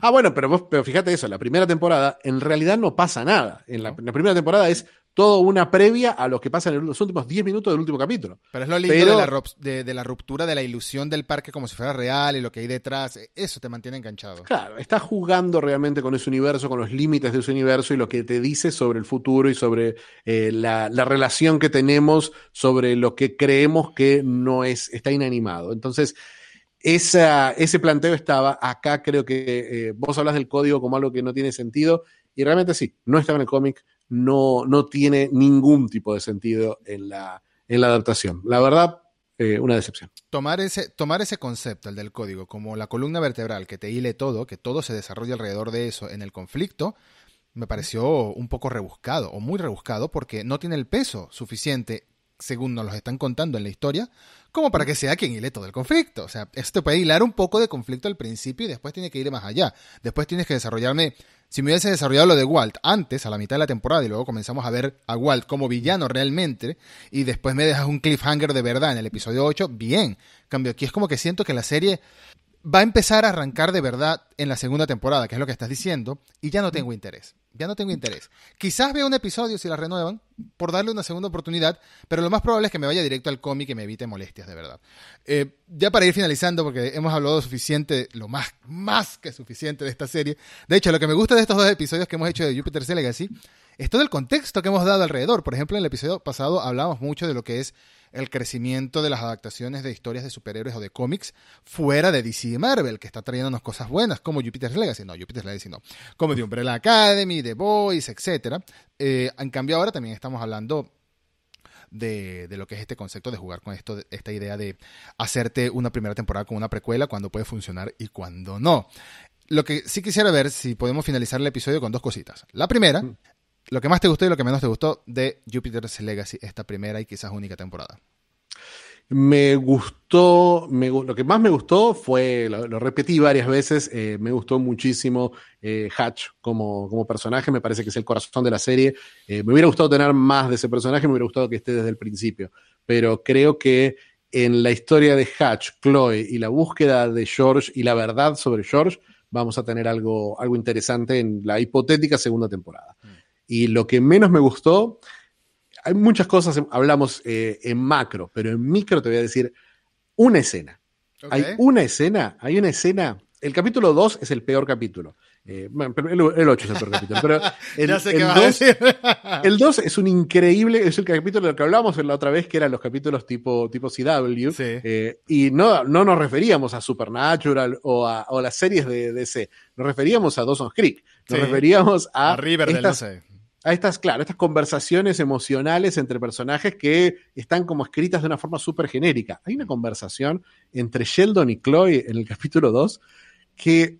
Ah, bueno, pero, vos, pero fíjate eso. La primera temporada en realidad no pasa nada. En la, la primera temporada es toda una previa a lo que pasa en los últimos 10 minutos del último capítulo. Pero es lo lindo de, la, de, la, ruptura de la ilusión del parque como si fuera real y lo que hay detrás. Eso te mantiene enganchado. Claro, estás jugando realmente con ese universo, con los límites de ese universo y lo que te dice sobre el futuro y sobre eh, la, relación que tenemos, sobre lo que creemos que no es, está inanimado. Entonces, esa, ese planteo estaba acá, creo que eh, vos hablas del código como algo que no tiene sentido y realmente sí, no estaba en el cómic, no, no tiene ningún tipo de sentido en la, en la adaptación. La verdad, eh, una decepción. Tomar ese, tomar ese concepto, el del código, como la columna vertebral que te hile todo, que todo se desarrolla alrededor de eso en el conflicto, me pareció un poco rebuscado o muy rebuscado porque no tiene el peso suficiente según nos lo están contando en la historia, como para que sea quien hile todo el conflicto. O sea, esto puede hilar un poco de conflicto al principio y después tiene que ir más allá. Después tienes que desarrollarme si me hubiese desarrollado lo de Walt antes, a la mitad de la temporada, y luego comenzamos a ver a Walt como villano realmente, y después me dejas un cliffhanger de verdad en el episodio 8, bien. Cambio, aquí es como que siento que la serie va a empezar a arrancar de verdad en la segunda temporada, que es lo que estás diciendo, y ya no tengo interés ya no tengo interés. Quizás vea un episodio si la renuevan, por darle una segunda oportunidad, pero lo más probable es que me vaya directo al cómic y me evite molestias, de verdad. Eh, ya para ir finalizando, porque hemos hablado suficiente, lo más, más que suficiente de esta serie. De hecho, lo que me gusta de estos dos episodios que hemos hecho de Jupiter's Legacy es todo el contexto que hemos dado alrededor. Por ejemplo, en el episodio pasado hablamos mucho de lo que es el crecimiento de las adaptaciones de historias de superhéroes o de cómics fuera de DC y Marvel, que está trayéndonos cosas buenas, como Jupiter's Legacy, no, Jupiter's Legacy no, como The Umbrella Academy, The Boys, etc. Eh, en cambio, ahora también estamos hablando de, de, lo que es este concepto de jugar con esto, esta idea de hacerte una primera temporada con una precuela, cuando puede funcionar y cuando no. Lo que sí quisiera ver si podemos finalizar el episodio con dos cositas. La primera, mm lo que más te gustó y lo que menos te gustó de Jupiter's Legacy, esta primera y quizás única temporada. Me gustó, lo que más me gustó fue, lo, repetí varias veces, eh, me gustó muchísimo eh, Hatch como, como, personaje, me parece que es el corazón de la serie. Eh, me hubiera gustado tener más de ese personaje, me hubiera gustado que esté desde el principio, pero creo que en la historia de Hatch, Chloe y la búsqueda de George y la verdad sobre George, vamos a tener algo, algo interesante en la hipotética segunda temporada. Mm. Y lo que menos me gustó, hay muchas cosas, hablamos eh, en macro, pero en micro te voy a decir una escena. Hay una escena, hay una escena. El capítulo 2 es el peor capítulo. Eh, el, 8 es el peor capítulo. Pero el, 2, es un increíble, es el capítulo del que hablamos la otra vez, que eran los capítulos tipo, tipo CW. Eh, y no, no nos referíamos a Supernatural o a, o las series de DC. Nos referíamos a Dawson's Creek. Nos referíamos a. a River estas, a estas, claro, estas conversaciones emocionales entre personajes que están como escritas de una forma súper genérica. Hay una conversación entre Sheldon y Chloe en el capítulo 2 que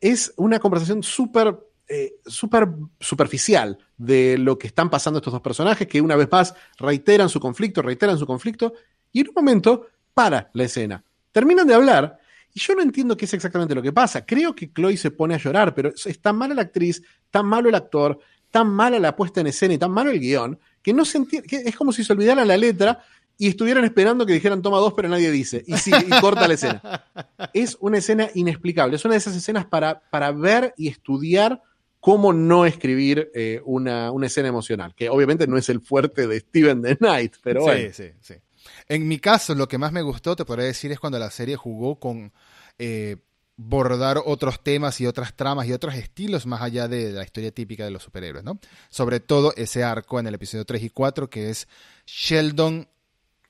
es una conversación súper eh, súper superficial de lo que están pasando estos dos personajes, que una vez más reiteran su conflicto, reiteran su conflicto, y en un momento para la escena. Terminan de hablar y yo no entiendo qué es exactamente lo que pasa. Creo que Chloe se pone a llorar, pero es tan mala la actriz, tan malo el actor, tan mala la puesta en escena y tan malo el guion, que no se entiende, que es como si se olvidara la letra y estuvieran esperando que dijeran toma dos, pero nadie dice. Y, sí, y corta la escena. Es una escena inexplicable. Es una de esas escenas para, para ver y estudiar cómo no escribir eh, una, escena emocional, que obviamente no es el fuerte de Steven the Knight, pero bueno. Sí, sí, sí. En mi caso, lo que más me gustó, te podría decir, es cuando la serie jugó con eh, bordar otros temas y otras tramas y otros estilos más allá de la historia típica de los superhéroes, ¿no? Sobre todo ese arco en el episodio 3 y 4 que es Sheldon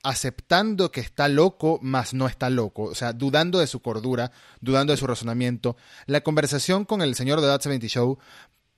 aceptando que está loco, mas no está loco, o sea, dudando de su cordura, dudando de su razonamiento. La conversación con el señor de That 70 Show,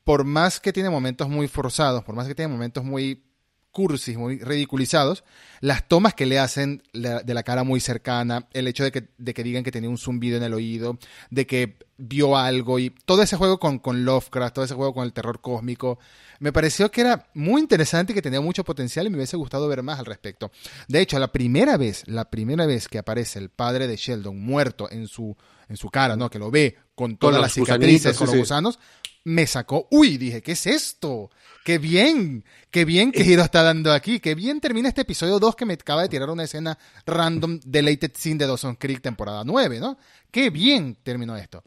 por más que tiene momentos muy forzados, por más que tiene momentos muy cursis, muy ridiculizados, las tomas que le hacen de la cara muy cercana, el hecho de que, de que digan que tenía un zumbido en el oído, de que vio algo y todo ese juego con, con Lovecraft, todo ese juego con el terror cósmico, me pareció que era muy interesante y que tenía mucho potencial y me hubiese gustado ver más al respecto. De hecho, la primera vez, la primera vez que aparece el padre de Sheldon muerto en su, en su cara, ¿no? Que lo ve con todas las cicatrices, con los gusanos, me sacó, uy, dije, ¿qué es esto? Qué bien, qué bien que giro está dando aquí, qué bien termina este episodio 2 que me acaba de tirar una escena random deleted scene de Dawson Creek temporada 9, ¿no? Qué bien terminó esto.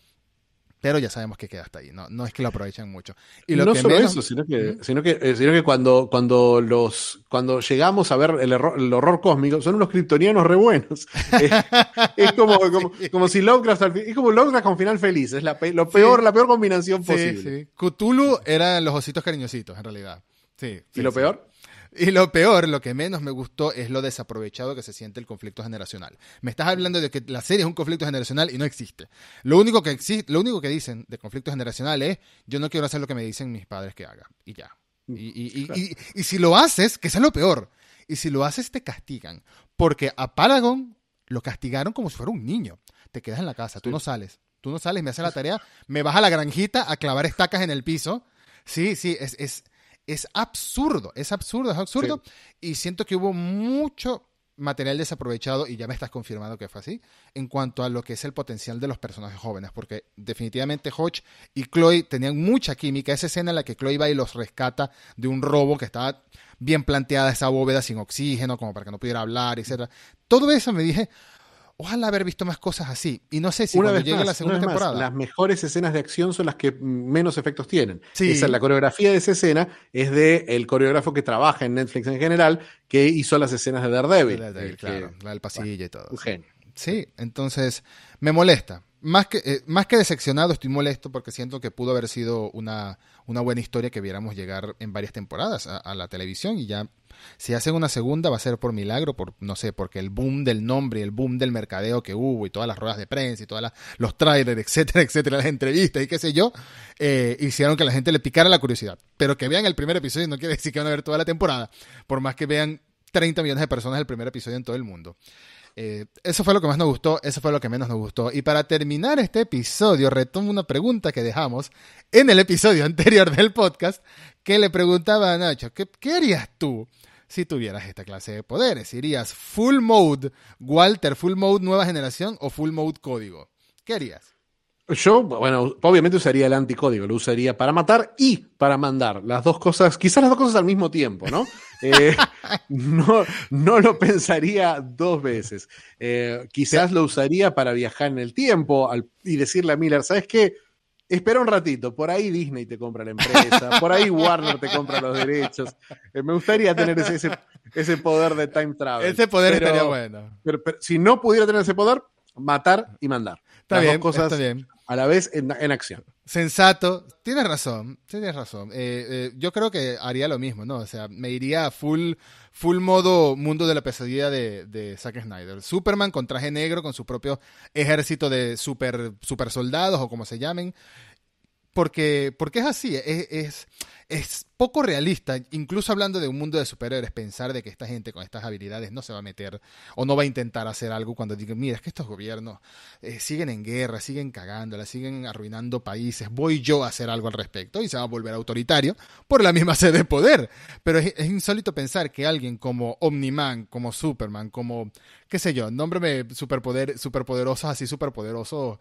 Pero ya sabemos que queda hasta ahí, no, no es que lo aprovechan mucho. Y lo no que solo menos- eso, sino que, sino que, eh, sino que cuando, cuando, los, cuando llegamos a ver el, error- el horror cósmico, son unos kryptonianos re buenos. es, es como, como, como si Lovecraft, al fin- es como Lovecraft con final feliz, es la, lo peor, la peor combinación Sí, posible. sí. Cthulhu eran los ositos cariñositos, en realidad. Sí, sí, ¿Y lo sí. peor? Y lo peor, lo que menos me gustó es lo desaprovechado que se siente el conflicto generacional. Me estás hablando de que la serie es un conflicto generacional y no existe. Lo único que existe, lo único que dicen de conflicto generacional es yo no quiero hacer lo que me dicen mis padres que haga. Y ya. Y, y- y- Claro. y- y si lo haces, que eso es lo peor. Y si lo haces, te castigan. Porque a Paragon lo castigaron como si fuera un niño. Te quedas en la casa, tú no sales. Tú no sales, me haces la tarea, me vas a la granjita a clavar estacas en el piso. Sí, sí, es, es, es absurdo, es absurdo, es absurdo. Y siento que hubo mucho material desaprovechado, y ya me estás confirmando que fue así, en cuanto a lo que es el potencial de los personajes jóvenes, porque definitivamente Hodge y Chloe tenían mucha química. Esa escena en la que Chloe va y los rescata de un robo que estaba bien planteada, esa bóveda sin oxígeno, como para que no pudiera hablar, etc. Todo eso me dije, ojalá haber visto más cosas así. Y no sé si una cuando vez llegue más, la segunda más, temporada. las mejores escenas de acción son las que menos efectos tienen. Sí. Esa, la coreografía de esa escena es de el coreógrafo que trabaja en Netflix en general, que hizo las escenas de Daredevil. Que- claro, la del pasillo y todo. un genio. Sí, entonces me molesta. Más que, eh, más que decepcionado, estoy molesto porque siento que pudo haber sido una, una buena historia que viéramos llegar en varias temporadas a, la televisión y ya si hacen una segunda va a ser por milagro, por no sé, porque el boom del nombre, y el boom del mercadeo que hubo y todas las ruedas de prensa y todos los trailers, etcétera, etcétera, las entrevistas y qué sé yo, eh, hicieron que la gente le picara la curiosidad. Pero que vean el primer episodio no quiere decir que van a ver toda la temporada, por más que vean 30 millones de personas el primer episodio en todo el mundo. Eh, eso fue lo que más nos gustó, eso fue lo que menos nos gustó. Y para terminar este episodio, retomo una pregunta que dejamos en el episodio anterior del podcast, que le preguntaba a Nacho, ¿qué, qué harías tú si tuvieras esta clase de poderes? ¿Irías full mode Walter, full mode nueva generación o full mode código? ¿Qué harías? Yo, bueno, obviamente usaría el anticódigo, lo usaría para matar y para mandar. Las dos cosas, quizás las dos cosas al mismo tiempo, ¿no? Eh, no, no lo pensaría dos veces. Eh, quizás lo usaría para viajar en el tiempo al- y decirle a Miller, ¿sabes qué? Espera un ratito, por ahí Disney te compra la empresa, por ahí Warner te compra los derechos. Eh, me gustaría tener ese, ese, ese poder de time travel. Ese poder Pero- estaría bueno. pero- pero si no pudiera tener ese poder, matar y mandar. Está Las bien, dos cosas está bien. A la vez en, en acción. Sensato, tienes razón, tienes razón. Eh, eh, yo creo que haría lo mismo, ¿no? O sea, me iría a full, full modo mundo de la pesadilla de, de Zack Snyder. Superman con traje negro, con su propio ejército de super, super soldados o como se llamen. Porque, porque es así, es, es, es poco realista, incluso hablando de un mundo de superhéroes, pensar de que esta gente con estas habilidades no se va a meter o no va a intentar hacer algo cuando digan, mira, es que estos gobiernos eh, siguen en guerra, siguen cagándola, siguen arruinando países, voy yo a hacer algo al respecto y se va a volver autoritario por la misma sed de poder. Pero es, es insólito pensar que alguien como Omniman, como Superman, como, qué sé yo, nómbrame superpoder, superpoderosos así, superpoderosos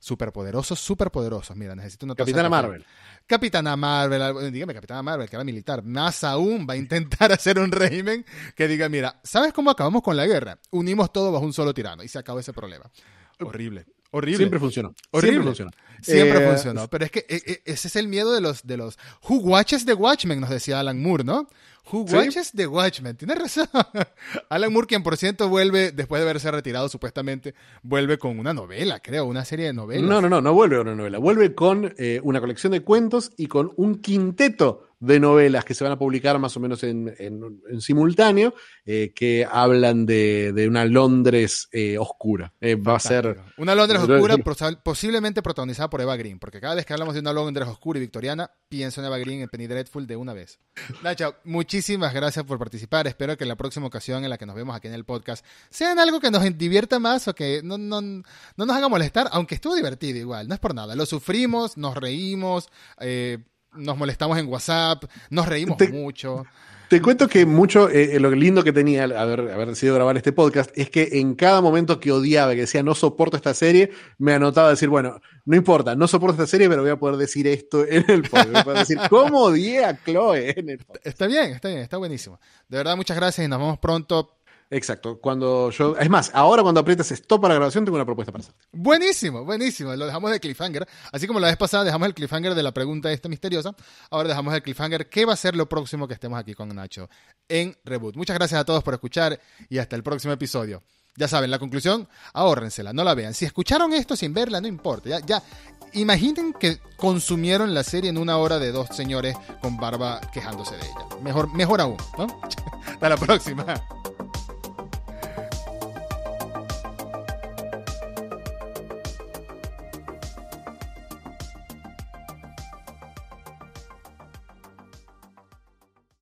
superpoderosos, superpoderosos. Mira, necesito una Capitana. Marvel. Capitana Marvel, algo- dígame Capitana Marvel, que era militar, más aún va a intentar hacer un régimen que diga, mira, ¿sabes cómo acabamos con la guerra? Unimos todo bajo un solo tirano y se acabó ese problema. Horrible, horrible. Siempre funcionó. Horrible. Siempre funcionó. Siempre Eh, funcionó. Pero es que eh, eh, ese es el miedo de los, de los Who Watches the Watchmen, nos decía Alan Moore, ¿no? Who Sí. Watches the Watchmen. Tienes razón. Alan Moore, quien por cierto vuelve, después de haberse retirado supuestamente, vuelve con una novela, creo, una serie de novelas. No, no, no, no vuelve con una novela. Vuelve con eh, una colección de cuentos y con un quinteto de novelas que se van a publicar más o menos en, en- en simultáneo, eh, que hablan de, de una Londres eh, oscura. Eh, va a ser. Una Londres oscura, posiblemente protagonizada por Eva Green, porque cada vez que hablamos de una Londres oscura y victoriana, pienso en Eva Green en Penny Dreadful de una vez. Nacho, muchísimas gracias por participar. Espero que la próxima ocasión en la que nos vemos aquí en el podcast sea en algo que nos divierta más o que no, no, no nos haga molestar, aunque estuvo divertido igual, no es por nada. Lo sufrimos, nos reímos, eh, nos molestamos en WhatsApp, nos reímos Te- mucho. Te cuento que mucho, eh, lo lindo que tenía haber, haber decidido grabar este podcast es que en cada momento que odiaba, que decía no soporto esta serie, me anotaba decir, bueno, no importa, no soporto esta serie, pero voy a poder decir esto en el podcast. Voy a decir, ¿cómo odié a Chloe en el podcast? Está bien, está bien, está buenísimo. De verdad, muchas gracias y nos vemos pronto. Exacto. Cuando yo. Es más, ahora cuando aprietas stop para la grabación, tengo una propuesta para hacerte. Buenísimo, buenísimo. Lo dejamos de cliffhanger. Así como la vez pasada dejamos el cliffhanger de la pregunta esta misteriosa, ahora dejamos el cliffhanger. ¿Qué va a ser lo próximo que estemos aquí con Nacho en Reboot? Muchas gracias a todos por escuchar y hasta el próximo episodio. Ya saben, la conclusión, ahórrensela, no la vean. Si escucharon esto sin verla, no importa. Ya, ya, imaginen que consumieron la serie en una hora de dos señores con barba quejándose de ella. Mejor, mejor aún, ¿no? Hasta la próxima.